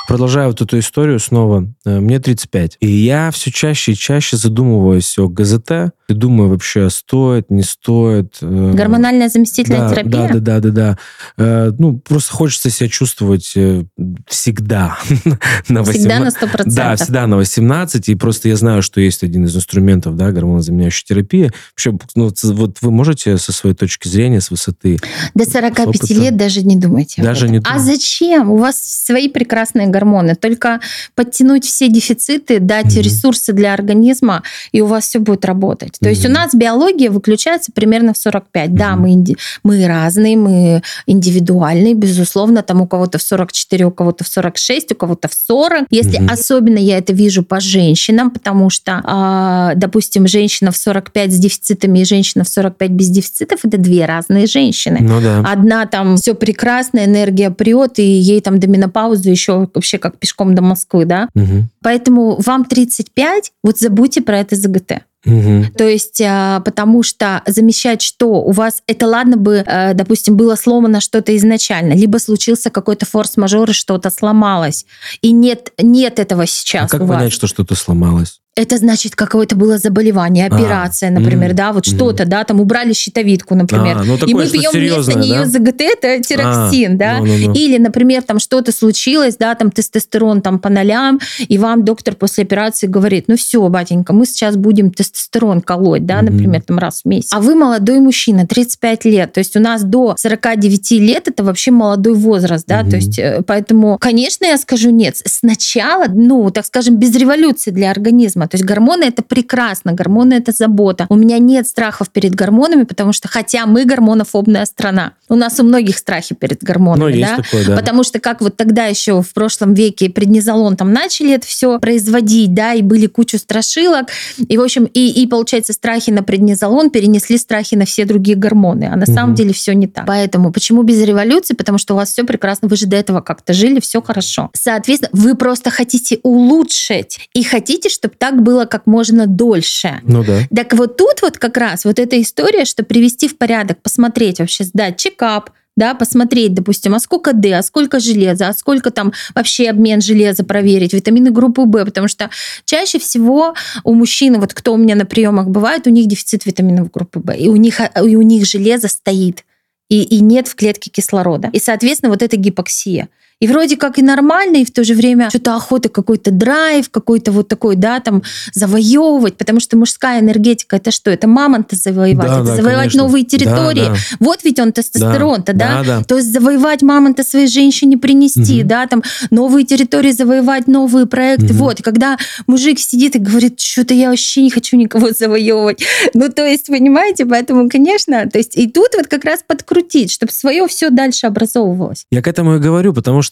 Продолжая вот эту историю снова, э, мне 35. И я все чаще и чаще задумываюсь о ГЗТ. И думаю вообще, стоит, не стоит. э, Гормональная заместительная да, терапия? Да, да, да, да, да. Э, ну, просто хочется себя чувствовать *laughs* всегда на Всегда 18 на 100%. Да, всегда на 18, и просто я знаю, что есть один из инструментов, да, гормонозаменяющей терапии. Вообще, ну, вот вы можете со своей точки зрения, с высоты... До 45 опыта. лет даже не думайте. Даже не А думаю. зачем? У вас свои прекрасные гормоны. Только подтянуть все дефициты, дать Мгм. ресурсы для организма, и у вас все будет работать. То есть у нас биология выключается примерно в 45. Да, Мгм. мы, инди- мы разные, мы индивидуальные, безусловно. Там у кого-то в 44, у кого-то в 46, у кого-то в 40. Если Мгм. особенно я это вижу по женщинам, потому что, а, допустим, женщина в 45 с дефицитами и женщина в 45 без дефицитов, это две разные женщины. Ну да. Одна там все прекрасно, энергия прет, и ей там до менопаузы еще вообще как пешком до Москвы, да. Мгм. Поэтому вам 35, вот забудьте про это ЗГТ. Мгм. То есть, а, потому что замещать что? У вас это ладно бы, э, допустим, было сломано что-то изначально, либо случился какой-то форс-мажор, и что-то сломалось. И нет, нет этого А сейчас как у вас. понять, что что-то сломалось? Это значит, какое-то было заболевание, А, операция, например, м, да, вот мгм. что-то, да, там убрали щитовидку, например. А, ну и такое мы что-то пьем вместо серьезное, нее да? ЗГТ, это тироксин, А, да. ну-ну-ну. Или, например, там что-то случилось, да, там тестостерон там по нолям, и вам доктор после операции говорит, ну все, батенька, мы сейчас будем тестостерон колоть, да, Мгм. например, там раз в месяц. А вы молодой мужчина, 35 лет, то есть у нас до 49 лет это вообще молодой возраст, да, Мгм. то есть э, поэтому, конечно, я скажу нет. Сначала, ну, так скажем, без революции для организма. То есть гормоны это прекрасно, гормоны это забота. У меня нет страхов перед гормонами, потому что хотя мы гормонофобная страна, у нас у многих страхи перед Ну, гормонами, есть да? такое, да. Потому что как вот тогда еще в прошлом веке преднизолон там начали это все производить, да, и были кучу страшилок, и в общем и, и получается страхи на преднизолон перенесли страхи на все другие гормоны, а на самом Мгм. деле все не так. Поэтому почему без революции? Потому что у вас все прекрасно, вы же до этого как-то жили, все хорошо. Соответственно, вы просто хотите улучшить и хотите, чтобы так было как можно дольше. Ну да. Так вот тут вот как раз вот эта история, что привести в порядок, посмотреть вообще, сдать чекап, да, посмотреть, допустим, а сколько D, а сколько железа, а сколько там вообще обмен железа проверить, витамины группы В, потому что чаще всего у мужчин, вот кто у меня на приемах бывает, у них дефицит витаминов группы В, и у них, и у них железо стоит, и, и нет в клетке кислорода. И, соответственно, вот эта гипоксия. И вроде как и нормально, и в то же время что-то охота, какой-то драйв, какой-то вот такой, да, там, завоевывать, потому что мужская энергетика это что? Это мамонта завоевать, да, это да, завоевать конечно. новые территории. Да, да. Вот ведь он тестостерон-то, да, да? да? То есть завоевать мамонта своей женщине принести, угу. да, там, новые территории завоевать, новые проекты. Угу. Вот, и когда мужик сидит и говорит, что-то я вообще не хочу никого завоевывать. Ну, то есть, понимаете, поэтому, конечно, то есть и тут вот как раз подкрутить, чтобы свое все дальше образовывалось. Я к этому и говорю, потому что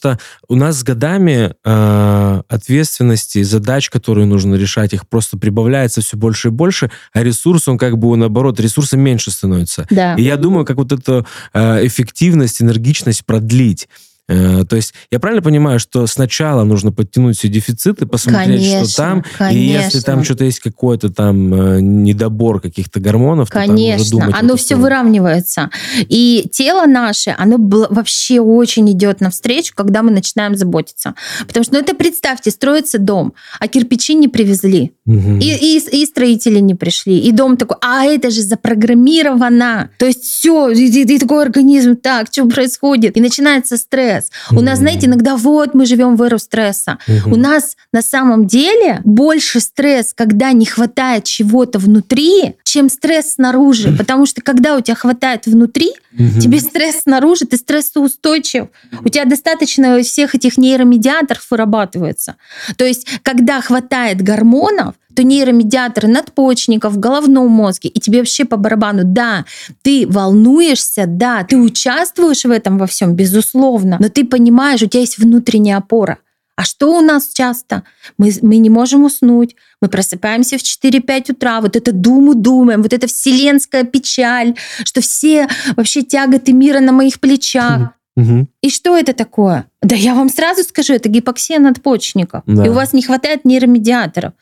у нас с годами э, ответственности, задач, которые нужно решать, их просто прибавляется все больше и больше, а ресурс, он как бы наоборот, ресурса меньше становится. Да. И я думаю, как вот эту э, эффективность, энергичность продлить. Э, то есть я правильно понимаю, что сначала нужно подтянуть все дефициты, посмотреть, конечно, что там, конечно. и если там что-то есть какой-то там э, недобор каких-то гормонов, конечно, то там оно все выравнивается. И тело наше, оно вообще очень идет навстречу, когда мы начинаем заботиться. Потому что, ну это представьте, строится дом, а кирпичи не привезли, угу. и, и, и строители не пришли, и дом такой, а это же запрограммировано. То есть все, и, и, и такой организм, так, что происходит? И начинается стресс стресс. Mm-hmm. У нас, знаете, иногда вот мы живем в эру стресса. Mm-hmm. У нас на самом деле больше стресс, когда не хватает чего-то внутри, чем стресс снаружи. *clears throat* Потому что когда у тебя хватает внутри, mm-hmm. тебе стресс снаружи, ты стрессоустойчив. У тебя достаточно всех этих нейромедиаторов вырабатывается. То есть, когда хватает гормонов, то нейромедиаторы надпочечников в головном мозге, и тебе вообще по барабану, да, ты волнуешься, да, ты участвуешь в этом во всем, безусловно, но ты понимаешь, у тебя есть внутренняя опора. А что у нас часто? Мы, мы не можем уснуть, мы просыпаемся в 4-5 утра, вот это думу думаем, вот эта вселенская печаль, что все вообще тяготы мира на моих плечах. Угу. И что это такое? Да я вам сразу скажу, это гипоксия надпочечников. Да. И у вас не хватает нейромедиаторов.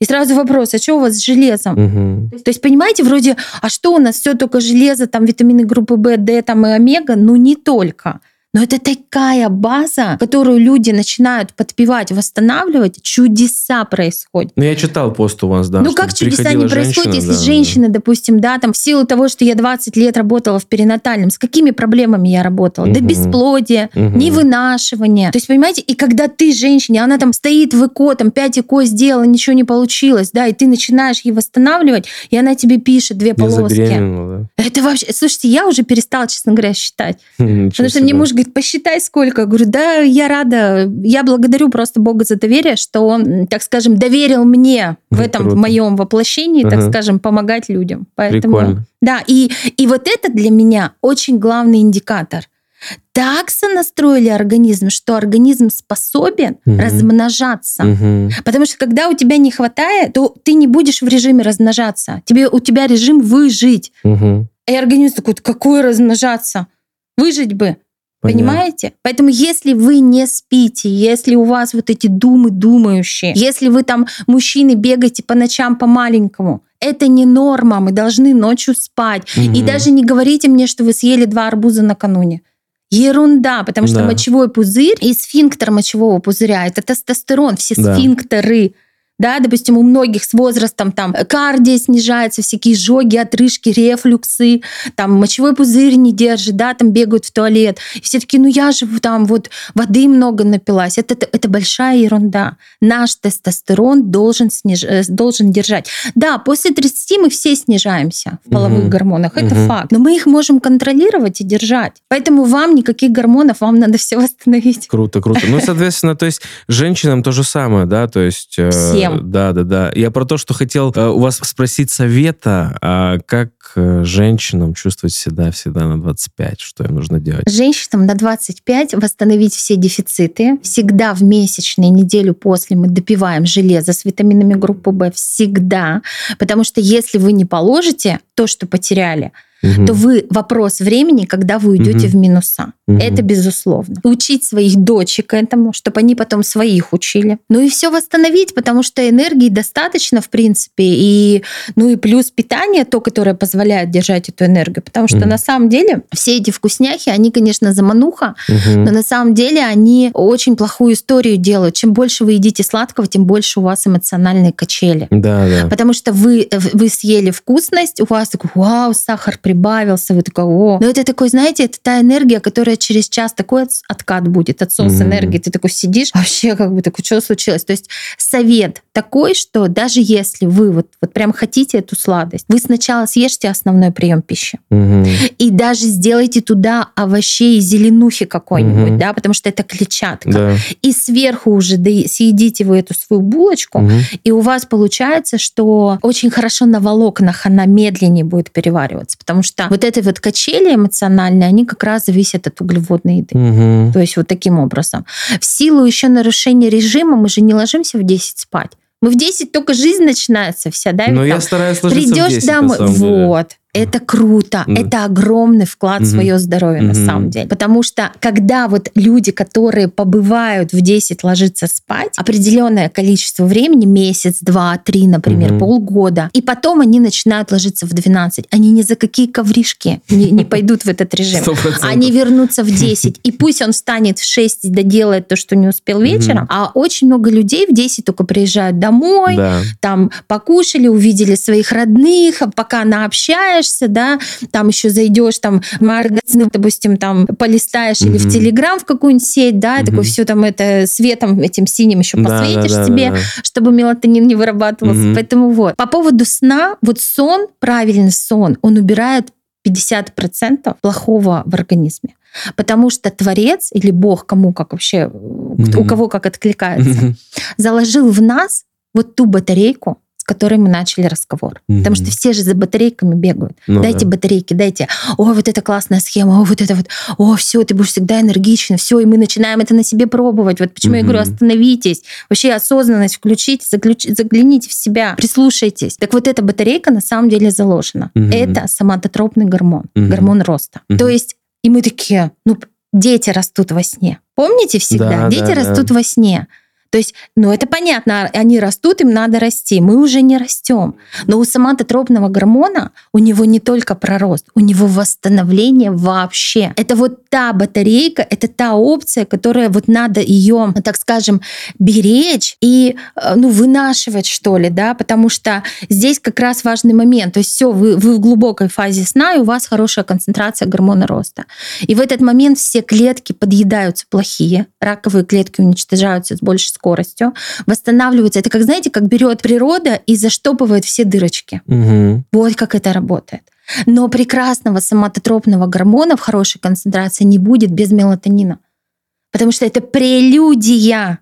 И сразу вопрос, а что у вас с железом? Угу. То есть, понимаете, вроде, а что у нас все только железо, там витамины группы В, Д там и омега? Ну, не только. Но это такая база, которую люди начинают подпевать, восстанавливать, чудеса происходят. Ну, я читал пост у вас, да. Ну, как чудеса не происходят, если да, женщина, да. допустим, да, там, в силу того, что я 20 лет работала в перинатальном, с какими проблемами я работала? Угу. Да бесплодие, угу. невынашивание. То есть, понимаете, и когда ты женщина, она там стоит в ЭКО, там 5 ЭКО сделала, ничего не получилось, да, и ты начинаешь ей восстанавливать, и она тебе пишет две полоски. Да. Это вообще... Слушайте, я уже перестала, честно говоря, считать. *laughs* Потому что мне муж говорит, посчитай сколько. Я говорю, да, я рада. Я благодарю просто Бога за доверие, что он, так скажем, доверил мне в этом, Круто. моем воплощении, так скажем, помогать людям. Поэтому, Прикольно. Да, и, и вот это для меня очень главный индикатор. Так сонастроили организм, что организм способен угу. размножаться. Угу. Потому что когда у тебя не хватает, то ты не будешь в режиме размножаться. Тебе, у тебя режим выжить. Угу. И организм такой, какой размножаться? Выжить бы. Понятно. Понимаете? Поэтому если вы не спите, если у вас вот эти думы думающие, если вы там, мужчины, бегаете по ночам по маленькому, это не норма, мы должны ночью спать. Угу. И даже не говорите мне, что вы съели два арбуза накануне. Ерунда, потому что да. мочевой пузырь и сфинктер мочевого пузыря это тестостерон, все да. сфинктеры да, допустим, у многих с возрастом там кардия снижается, всякие жоги, отрыжки, рефлюксы, там мочевой пузырь не держит, да, там бегают в туалет. И все таки ну я же там вот воды много напилась. Это, это, это большая ерунда. Наш тестостерон должен, сниж, э, должен держать. Да, после 30 мы все снижаемся в половых угу. гормонах, это угу. факт. Но мы их можем контролировать и держать. Поэтому вам никаких гормонов, вам надо все восстановить. Круто, круто. Ну, соответственно, то есть женщинам то же самое, да, то есть... Э, Всем Всем. Да, да, да. Я про то, что хотел э, у вас спросить совета, а как э, женщинам чувствовать себя всегда на 25? Что им нужно делать? Женщинам на 25 восстановить все дефициты. Всегда в месячную неделю после мы допиваем железо с витаминами группы В. Всегда. Потому что если вы не положите то, что потеряли, угу. то вы вопрос времени, когда вы уйдете угу. в минуса. Угу. Это безусловно. Учить своих дочек этому, чтобы они потом своих учили. Ну и все восстановить, потому что энергии достаточно, в принципе, и ну и плюс питание, то, которое позволяет держать эту энергию. Потому что угу. на самом деле все эти вкусняхи, они, конечно, замануха, угу. но на самом деле они очень плохую историю делают. Чем больше вы едите сладкого, тем больше у вас эмоциональные качели. Да, да. Потому что вы, вы съели вкусность, у вас такой, вау, сахар прибавился, вы такой, о. Но это такой, знаете, это та энергия, которая через час такой откат будет, отсос mm-hmm. энергии. Ты такой сидишь, вообще как бы такой, что случилось? То есть совет такой, что даже если вы вот, вот прям хотите эту сладость, вы сначала съешьте основной прием пищи. Mm-hmm. И даже сделайте туда овощей и зеленухи какой-нибудь, mm-hmm. да, потому что это клетчатка. Да. И сверху уже съедите вы эту свою булочку, mm-hmm. и у вас получается, что очень хорошо на волокнах она медленнее будет перевариваться, потому что вот эти вот качели эмоциональные, они как раз зависят от углеводной еды. Угу. То есть вот таким образом. В силу еще нарушения режима мы же не ложимся в 10 спать. Мы в 10 только жизнь начинается вся, да? Но я стараюсь ложиться Придешь в 10, домой, вот. Деле. Это круто, mm. это огромный вклад в свое здоровье на самом деле. Потому что когда вот люди, которые побывают в 10 ложиться спать, определенное количество времени, месяц, два, три, например, полгода, и потом они начинают ложиться в 12, они ни за какие ковришки не, не пойдут в этот режим. *laughs* 100%. Они вернутся в 10. И пусть он встанет в 6 и доделает то, что не успел вечером, а очень много людей в 10 только приезжают домой, да. там покушали, увидели своих родных, пока она общается, общаешься, да, там еще зайдешь, там, магазин, допустим, там, полистаешь mm-hmm. или в Телеграм в какую-нибудь сеть, да, mm-hmm. такой все там это светом этим синим еще посветишь да, да, себе, да, да. чтобы мелатонин не вырабатывался. Mm-hmm. Поэтому вот. По поводу сна, вот сон, правильный сон, он убирает 50% плохого в организме. Потому что Творец или Бог, кому как вообще, mm-hmm. у кого как откликается, mm-hmm. заложил в нас вот ту батарейку, которой мы начали разговор. Угу. Потому что все же за батарейками бегают. Ну, дайте да. батарейки, дайте. О, вот это классная схема, о, вот это вот. О, все, ты будешь всегда энергичен, все, и мы начинаем это на себе пробовать. Вот почему угу. я говорю, остановитесь. Вообще осознанность включите, заключ... загляните в себя, прислушайтесь. Так вот эта батарейка на самом деле заложена. Угу. Это соматотропный гормон, угу. гормон роста. Угу. То есть, и мы такие, ну, дети растут во сне. Помните всегда? Да, дети да, растут да. во сне. То есть, ну это понятно, они растут, им надо расти. Мы уже не растем. Но у соматотропного гормона у него не только пророст, у него восстановление вообще. Это вот та батарейка, это та опция, которая вот надо ее, так скажем, беречь и э, ну, вынашивать, что ли, да, потому что здесь как раз важный момент. То есть все, вы, вы в глубокой фазе сна, и у вас хорошая концентрация гормона роста. И в этот момент все клетки подъедаются плохие, раковые клетки уничтожаются с большей скоростью, восстанавливаются. Это как, знаете, как берет природа и заштопывает все дырочки. Угу. Вот как это работает. Но прекрасного соматотропного гормона в хорошей концентрации не будет без мелатонина. Потому что это прелюдия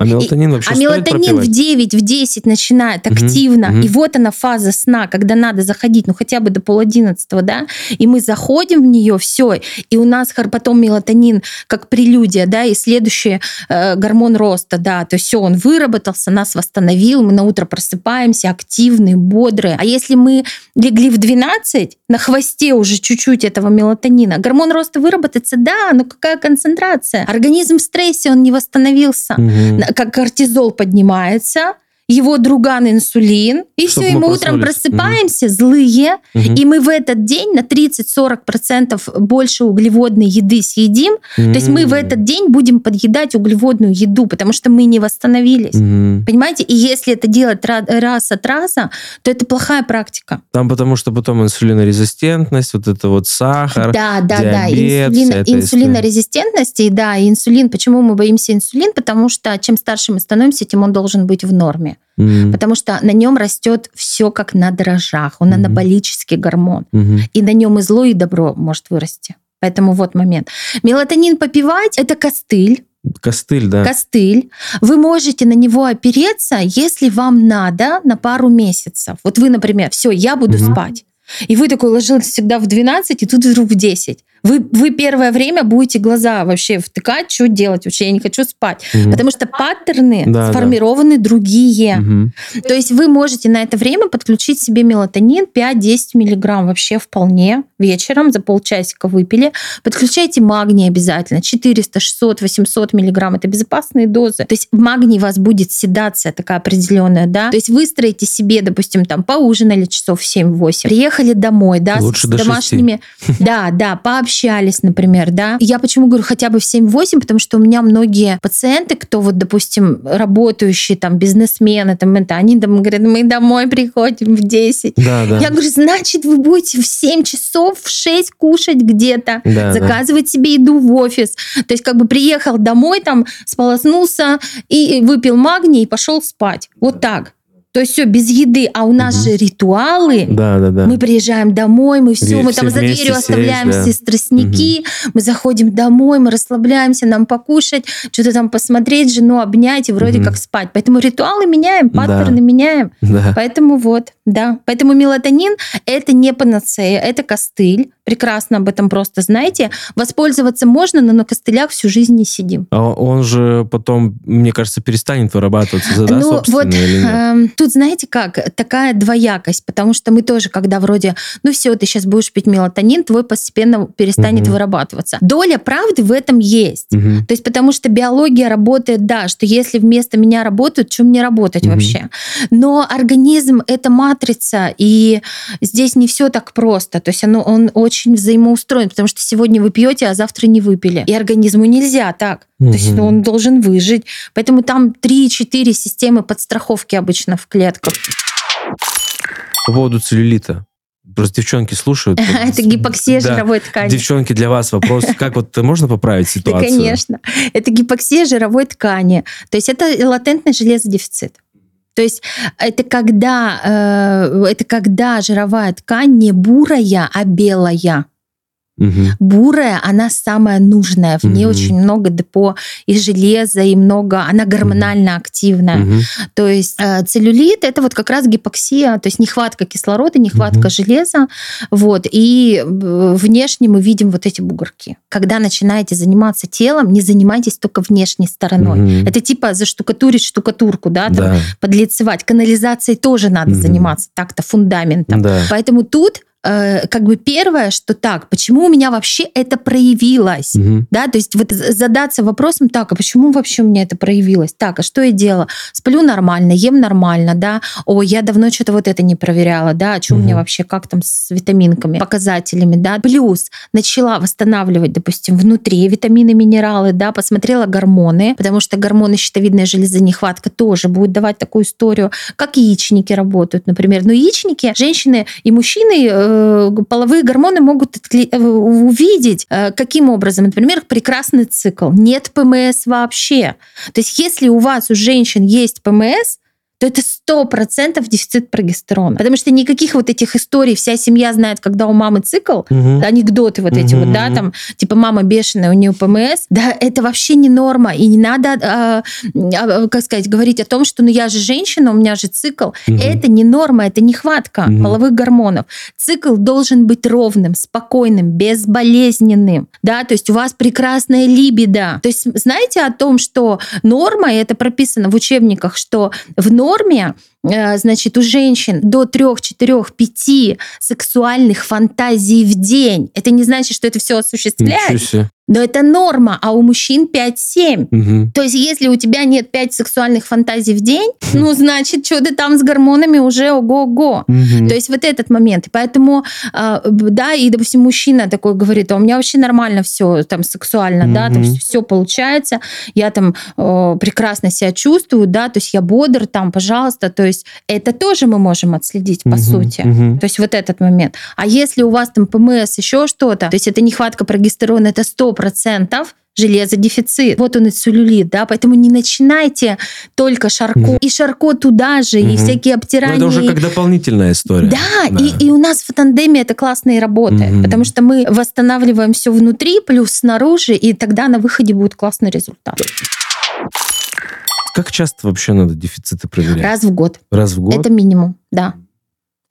а мелатонин вообще А мелатонин в 9, в 10 начинает активно. Угу. И вот она фаза сна, когда надо заходить, ну хотя бы до пол одиннадцатого, да, и мы заходим в нее, все, и у нас потом мелатонин как прелюдия, да, и следующий э, гормон роста, да, то есть все, он выработался, нас восстановил, мы на утро просыпаемся активные, бодрые. А если мы легли в 12, на хвосте уже чуть-чуть этого мелатонина, гормон роста выработается, да, но какая концентрация? Организм в стрессе, он не восстановился. Угу как кортизол поднимается, его друган инсулин, и Чтобы все, и мы утром просыпаемся угу. злые, угу. и мы в этот день на 30-40% больше углеводной еды съедим. Угу. То есть мы в этот день будем подъедать углеводную еду, потому что мы не восстановились. Угу. Понимаете? И если это делать раз от раза, то это плохая практика. Там потому что потом инсулинорезистентность, вот это вот сахар, Да, да, диабет, да. Инсулин, инсулинорезистентность, и да, инсулин. Почему мы боимся инсулин? Потому что чем старше мы становимся, тем он должен быть в норме mm потому что на нем растет все как на дрожжах. Он mm анаболический гормон. mm И на нем и зло, и добро может вырасти. Поэтому вот момент. Мелатонин попивать – это костыль. Костыль, да. Костыль. Вы можете на него опереться, если вам надо на пару месяцев. Вот вы, например, все, я буду угу. спать. И вы такой ложился всегда в 12, и тут вдруг в 10. Вы, вы первое время будете глаза вообще втыкать, что делать вообще, я не хочу спать. Угу. Потому что паттерны да, сформированы да. другие. Угу. То есть вы можете на это время подключить себе мелатонин 5-10 миллиграмм вообще вполне вечером за полчасика выпили. Подключайте магний обязательно. 400, 600, 800 миллиграмм. Это безопасные дозы. То есть в магнии у вас будет седация такая определенная, да. То есть выстроите себе, допустим, там поужинали часов 7-8, приехали домой, да, Лучше с домашними... 6. *laughs* Да, да, пообщались наобщались, например, да. Я почему говорю хотя бы в 7-8, потому что у меня многие пациенты, кто вот, допустим, работающие там бизнесмены, там это, они там говорят, мы домой приходим в 10. Да, да. Я говорю, значит, вы будете в 7 часов, в 6 кушать где-то, Да, заказывать себе еду в офис. То есть как бы приехал домой, там сполоснулся и выпил магний и пошел спать. Вот так. То есть все без еды, а у нас Мгм. же ритуалы. Да, да, да. Мы приезжаем домой, мы все, Ве- мы там все за вместе дверью сесть, оставляем да. все страстники, мы заходим домой, мы расслабляемся, нам покушать, что-то там посмотреть, жену обнять и вроде Мгм. как спать. Поэтому ритуалы меняем, Да. паттерны меняем. Да. Поэтому вот, да. Поэтому мелатонин – это не панацея, это костыль. Прекрасно об этом просто знаете. Воспользоваться можно, но на костылях всю жизнь не сидим. А он же потом, мне кажется, перестанет вырабатываться, да, ну вот или нет? эм, тут знаете как такая двоякость, потому что мы тоже, когда вроде, ну все, ты сейчас будешь пить мелатонин, твой постепенно перестанет Мгм. вырабатываться. Доля правды в этом есть. Мгм. То есть потому что биология работает, да, что если вместо меня работают, что мне работать Мгм. вообще? Но организм — это матрица, и здесь не все так просто. То есть оно, он очень взаимоустроен, потому что сегодня вы пьете, а завтра не выпили. И организму нельзя так. То есть он должен выжить. Поэтому там 3-4 системы подстраховки обычно в клетках. По поводу целлюлита. Просто девчонки слушают. *laughs* Это гипоксия жировой ткани. Девчонки, для вас вопрос. *laughs* Как вот можно поправить Да, ситуацию? конечно. Это гипоксия жировой ткани. То есть это латентный железодефицит. То есть это когда, э, это когда жировая ткань не бурая, а белая. Мгм. Бурая, она самая нужная. В ней Мгм. очень много депо и железа, и много... Она гормонально активная. Мгм. То есть э, целлюлит это вот как раз гипоксия, то есть нехватка кислорода, нехватка Мгм. железа, вот. И э, внешне мы видим вот эти бугорки. Когда начинаете заниматься телом, не занимайтесь только внешней стороной. Мгм. Это типа заштукатурить штукатурку, да, там, Да, подлицевать. Канализацией тоже надо Мгм. заниматься, так-то фундаментом. да. Поэтому тут э, как бы первое, что так, почему у меня вообще это проявилось? Мгм. Да, то есть вот задаться вопросом, так, а почему вообще у меня это проявилось? Так, а что я делала? Сплю нормально, ем нормально, да? О, я давно что-то вот это не проверяла, да? А что у меня вообще, как там с витаминками, показателями, да? Плюс начала восстанавливать, допустим, внутри витамины, минералы, да? Посмотрела гормоны, потому что гормоны щитовидной железы нехватка тоже будет давать такую историю, как яичники работают, например. Но яичники, женщины и мужчины э, половые гормоны могут э, увидеть, э, каким образом, например, прекрасный цикл, нет ПМС вообще. То есть если у вас у женщин есть ПМС, то это 100% дефицит прогестерона. Потому что никаких вот этих историй, вся семья знает, когда у мамы цикл, Мгм. анекдоты вот эти вот, да, там, типа мама бешеная, у нее ПМС, да, это вообще не норма, и не надо, а, как сказать, говорить о том, что, ну, я же женщина, у меня же цикл, Мгм. это не норма, это нехватка Мгм. половых гормонов. Цикл должен быть ровным, спокойным, безболезненным, да, то есть у вас прекрасная либидо. То есть знаете о том, что норма, и это прописано в учебниках, что в норме э, значит, у женщин до 3, 4, 5 сексуальных фантазий в день. Это не значит, что это все осуществляется, но это норма, а у мужчин 5-7. Мгм. То есть, если у тебя нет 5 сексуальных фантазий в день, *laughs* ну, значит, что ты там с гормонами уже ого-го. Мгм. То есть вот этот момент. И поэтому, а, да, и, допустим, мужчина такой говорит, а у меня вообще нормально все там сексуально, да, то Мгм. есть все получается, я там э, прекрасно себя чувствую, да, то есть я бодр там, пожалуйста, то есть это тоже мы можем отследить, по Мгм. сути. Мгм. То есть вот этот момент. А если у вас там ПМС, еще что-то, то есть это нехватка прогестерона, это 100%, железодефицит. Вот он и целлюлит, да, поэтому не начинайте только шарко. Мгм. И шарко туда же, и Мгм. всякие Ну, обтирания. это уже как дополнительная история. Да, Да. И, и у нас в тандеме это классно и работает, Мгм. потому что мы восстанавливаем все внутри, плюс снаружи, и тогда на выходе будет классный результат. Как часто вообще надо дефициты проверять? Раз в год. Раз в год? Это минимум, да.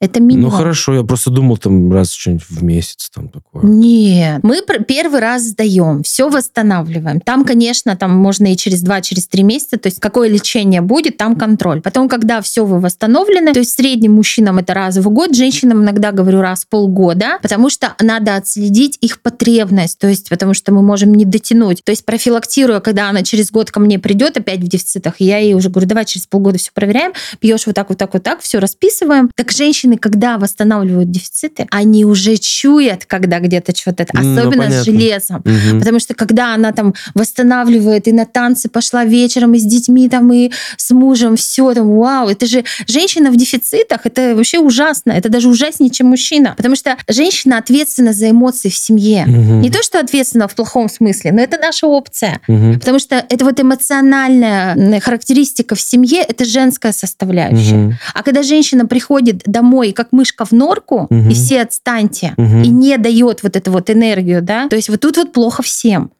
Это минимум. Ну хорошо, я просто думал там раз что-нибудь в месяц там такое. Нет, мы первый раз сдаем, все восстанавливаем. Там, конечно, там можно и через 2 через три месяца, то есть какое лечение будет, там контроль. Потом, когда все вы восстановлены, то есть средним мужчинам это раз в год, женщинам иногда говорю раз в полгода, потому что надо отследить их потребность, то есть потому что мы можем не дотянуть. То есть профилактируя, когда она через год ко мне придет опять в дефицитах, я ей уже говорю, давай через полгода все проверяем, пьешь вот так, вот так, вот так, все расписываем. Так женщины женщины, когда восстанавливают дефициты, они уже чуют, когда где-то что-то, Ну, особенно понятно. с железом. Мгм. Потому что когда она там восстанавливает и на танцы пошла вечером, и с детьми там, и с мужем, все там, вау, это же женщина в дефицитах, это вообще ужасно, это даже ужаснее, чем мужчина. Потому что женщина ответственна за эмоции в семье. Мгм. Не то, что ответственна в плохом смысле, но это наша опция. Мгм. Потому что это вот эмоциональная характеристика в семье, это женская составляющая. Мгм. А когда женщина приходит домой, как мышка в норку, Мгм. и все отстаньте, Мгм. и не дает вот эту вот энергию, да, то есть вот тут вот плохо всем.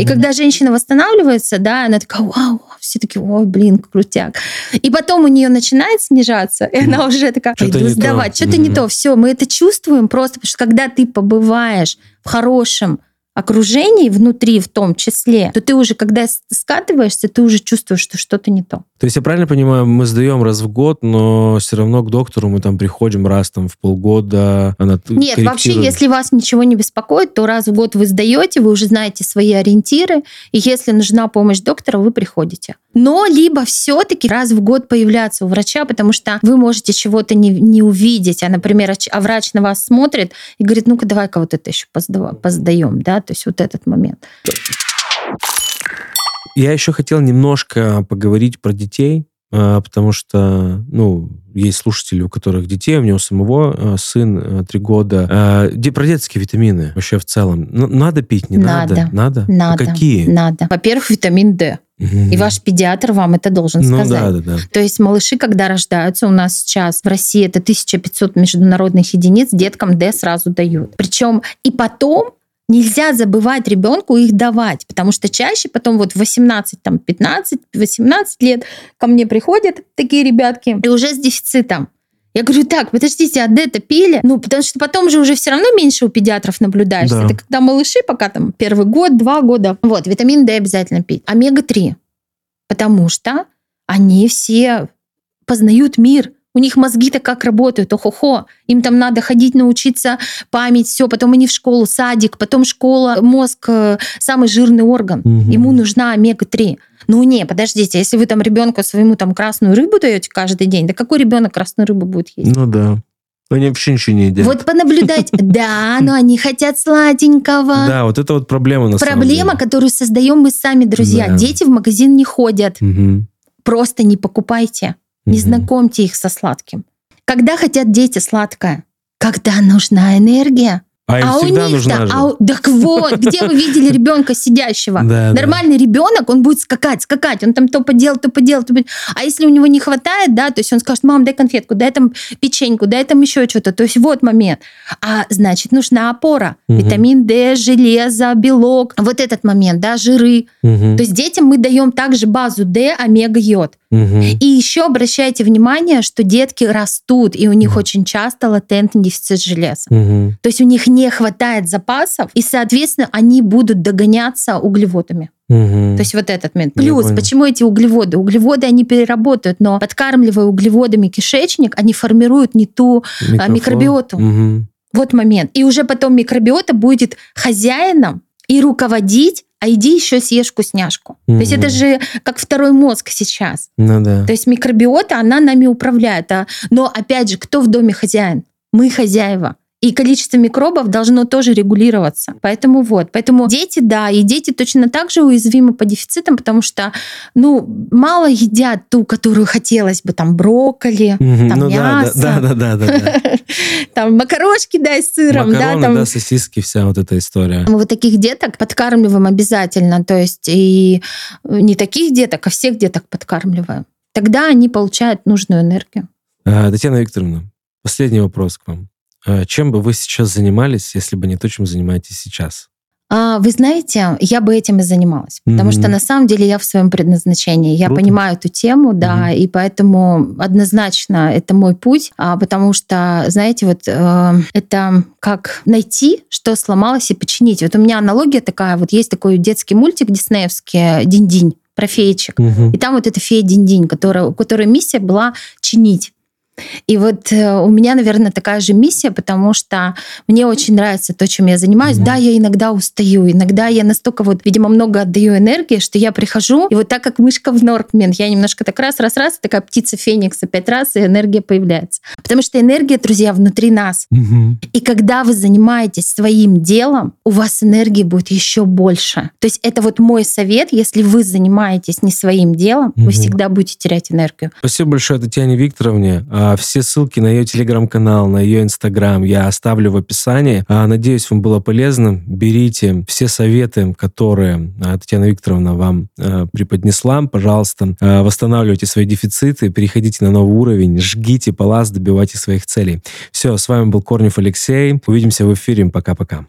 И когда женщина восстанавливается, да, она такая, вау, все таки ой, блин, крутяк. И потом у нее начинает снижаться, и она уже такая, пойду не то. сдавать, что-то не Мгм. то. Все, мы это чувствуем просто, потому что когда ты побываешь в хорошем окружении, внутри в том числе, то ты уже, когда скатываешься, ты уже чувствуешь, что что-то не то. То есть я правильно понимаю, мы сдаем раз в год, но все равно к доктору мы там приходим раз там в полгода. Она Нет, вообще, если вас ничего не беспокоит, то раз в год вы сдаете, вы уже знаете свои ориентиры, и если нужна помощь доктора, вы приходите. Но либо все-таки раз в год появляться у врача, потому что вы можете чего-то не, не увидеть, а, например, а врач на вас смотрит и говорит, ну-ка давай-ка вот это еще поздаем, да, то есть вот этот момент. Я еще хотел немножко поговорить про детей, а, потому что, ну, есть слушатели, у которых детей, у него самого а, сын а, три года. А, Про детские витамины вообще в целом. Надо пить, не надо? Надо. Надо? А Надо. какие? Надо. Во-первых, витамин D. И ваш педиатр вам это должен Ну сказать. да, да, да. То есть малыши, когда рождаются, у нас сейчас в России это 1500 международных единиц, деткам D сразу дают. Причем и потом нельзя забывать ребенку их давать, потому что чаще потом вот в 18, там 15, 18 лет ко мне приходят такие ребятки и уже с дефицитом. Я говорю, так, подождите, а D-то пили? Ну, потому что потом же уже все равно меньше у педиатров наблюдаешься. Да. Это когда малыши пока там первый год, два года. Вот, витамин D обязательно пить. Омега-3. Потому что они все познают мир. У них мозги-то как работают, охо-хо. Им там надо ходить, научиться память, все. Потом они в школу, садик, потом школа. Мозг э, самый жирный орган. Мгм. Ему нужна омега-3. Ну не, подождите, если вы там ребенку своему там красную рыбу даете каждый день, да какой ребенок красную рыбу будет есть? Ну да. Они вообще ничего не едят. Вот понаблюдать, *laughs* да, но они хотят сладенького. Да, вот это вот проблема на самом Проблема, деле. которую создаем мы сами, друзья. Да. Дети в магазин не ходят. Мгм. Просто не покупайте. Не знакомьте их со сладким. Когда хотят дети сладкое? Когда нужна энергия. А им а у них-то, нужна же. а так вот, где вы видели ребенка сидящего? Да, да. Нормальный ребенок, он будет скакать, скакать, он там то поделал, то поделал, то поделал. А если у него не хватает, да, то есть он скажет, мам, дай конфетку, дай там печеньку, дай там еще что-то. То есть вот момент. А значит, нужна опора. Мгм. Витамин D, железо, белок. Вот этот момент, да, жиры. Мгм. То есть детям мы даем также базу D, омега-йод. Мгм. И еще обращайте внимание, что детки растут, и у них Мгм. очень часто латентный дефицит железа. Мгм. То есть у них не хватает запасов, и, соответственно, они будут догоняться углеводами. Мгм. То есть вот этот момент. Плюс, почему эти углеводы? Углеводы они переработают, но подкармливая углеводами кишечник, они формируют не ту Микрофлора. микробиоту. Мгм. вот момент. И уже потом микробиота будет хозяином и руководить, а иди еще съешь вкусняшку. То есть это же как второй мозг сейчас. Ну да. То есть микробиота, она нами управляет. а- Но опять же, кто в доме хозяин? Мы хозяева. И количество микробов должно тоже регулироваться. Поэтому вот. Поэтому дети, да, и дети точно так же уязвимы по дефицитам, потому что, ну, мало едят ту, которую хотелось бы, там, брокколи, там ну да, мясо. да, да, да, да, да. *laughs* там макарошки дай с сыром, да, там. да, сосиски, вся вот эта история. Мы вот таких деток подкармливаем обязательно, то есть и не таких деток, а всех деток подкармливаем. Тогда они получают нужную энергию. А, Татьяна Викторовна, последний вопрос к вам. А, Чем бы вы сейчас занимались, если бы не то, чем занимаетесь сейчас? А, вы знаете, я бы этим и занималась, потому Мгм. что на самом деле я в своем предназначении. Я Круто. понимаю эту тему, да, Мгм. и поэтому однозначно это мой путь, а, потому что, знаете, вот э, это как найти, что сломалось, и починить. Вот у меня аналогия такая, вот есть такой детский мультик диснеевский «Динь-динь» про феечек. Мгм. И там вот эта фея Динь-Динь, которая, у которой миссия была чинить. И вот э, у меня, наверное, такая же миссия, потому что мне очень нравится то, чем я занимаюсь. Mm-hmm. Да, я иногда устаю, иногда я настолько вот, видимо, много отдаю энергии, что я прихожу, и вот так как мышка в норкмен, я немножко так раз-раз-раз, такая птица Феникса пять раз, и энергия появляется. Потому что энергия, друзья, внутри нас. Mm-hmm. И когда вы занимаетесь своим делом, у вас энергии будет еще больше. То есть это вот мой совет, если вы занимаетесь не своим делом, mm-hmm. вы всегда будете терять энергию. Спасибо большое Татьяне Викторовне. А, все ссылки на ее телеграм-канал, на ее инстаграм я оставлю в описании. А, надеюсь, вам было полезно. Берите все советы, которые а, Татьяна Викторовна вам преподнесла. Пожалуйста, восстанавливайте свои дефициты, переходите на новый уровень, жгите палас, добивайте своих целей. Все, с вами был Корнев Алексей. Увидимся в эфире. Пока-пока.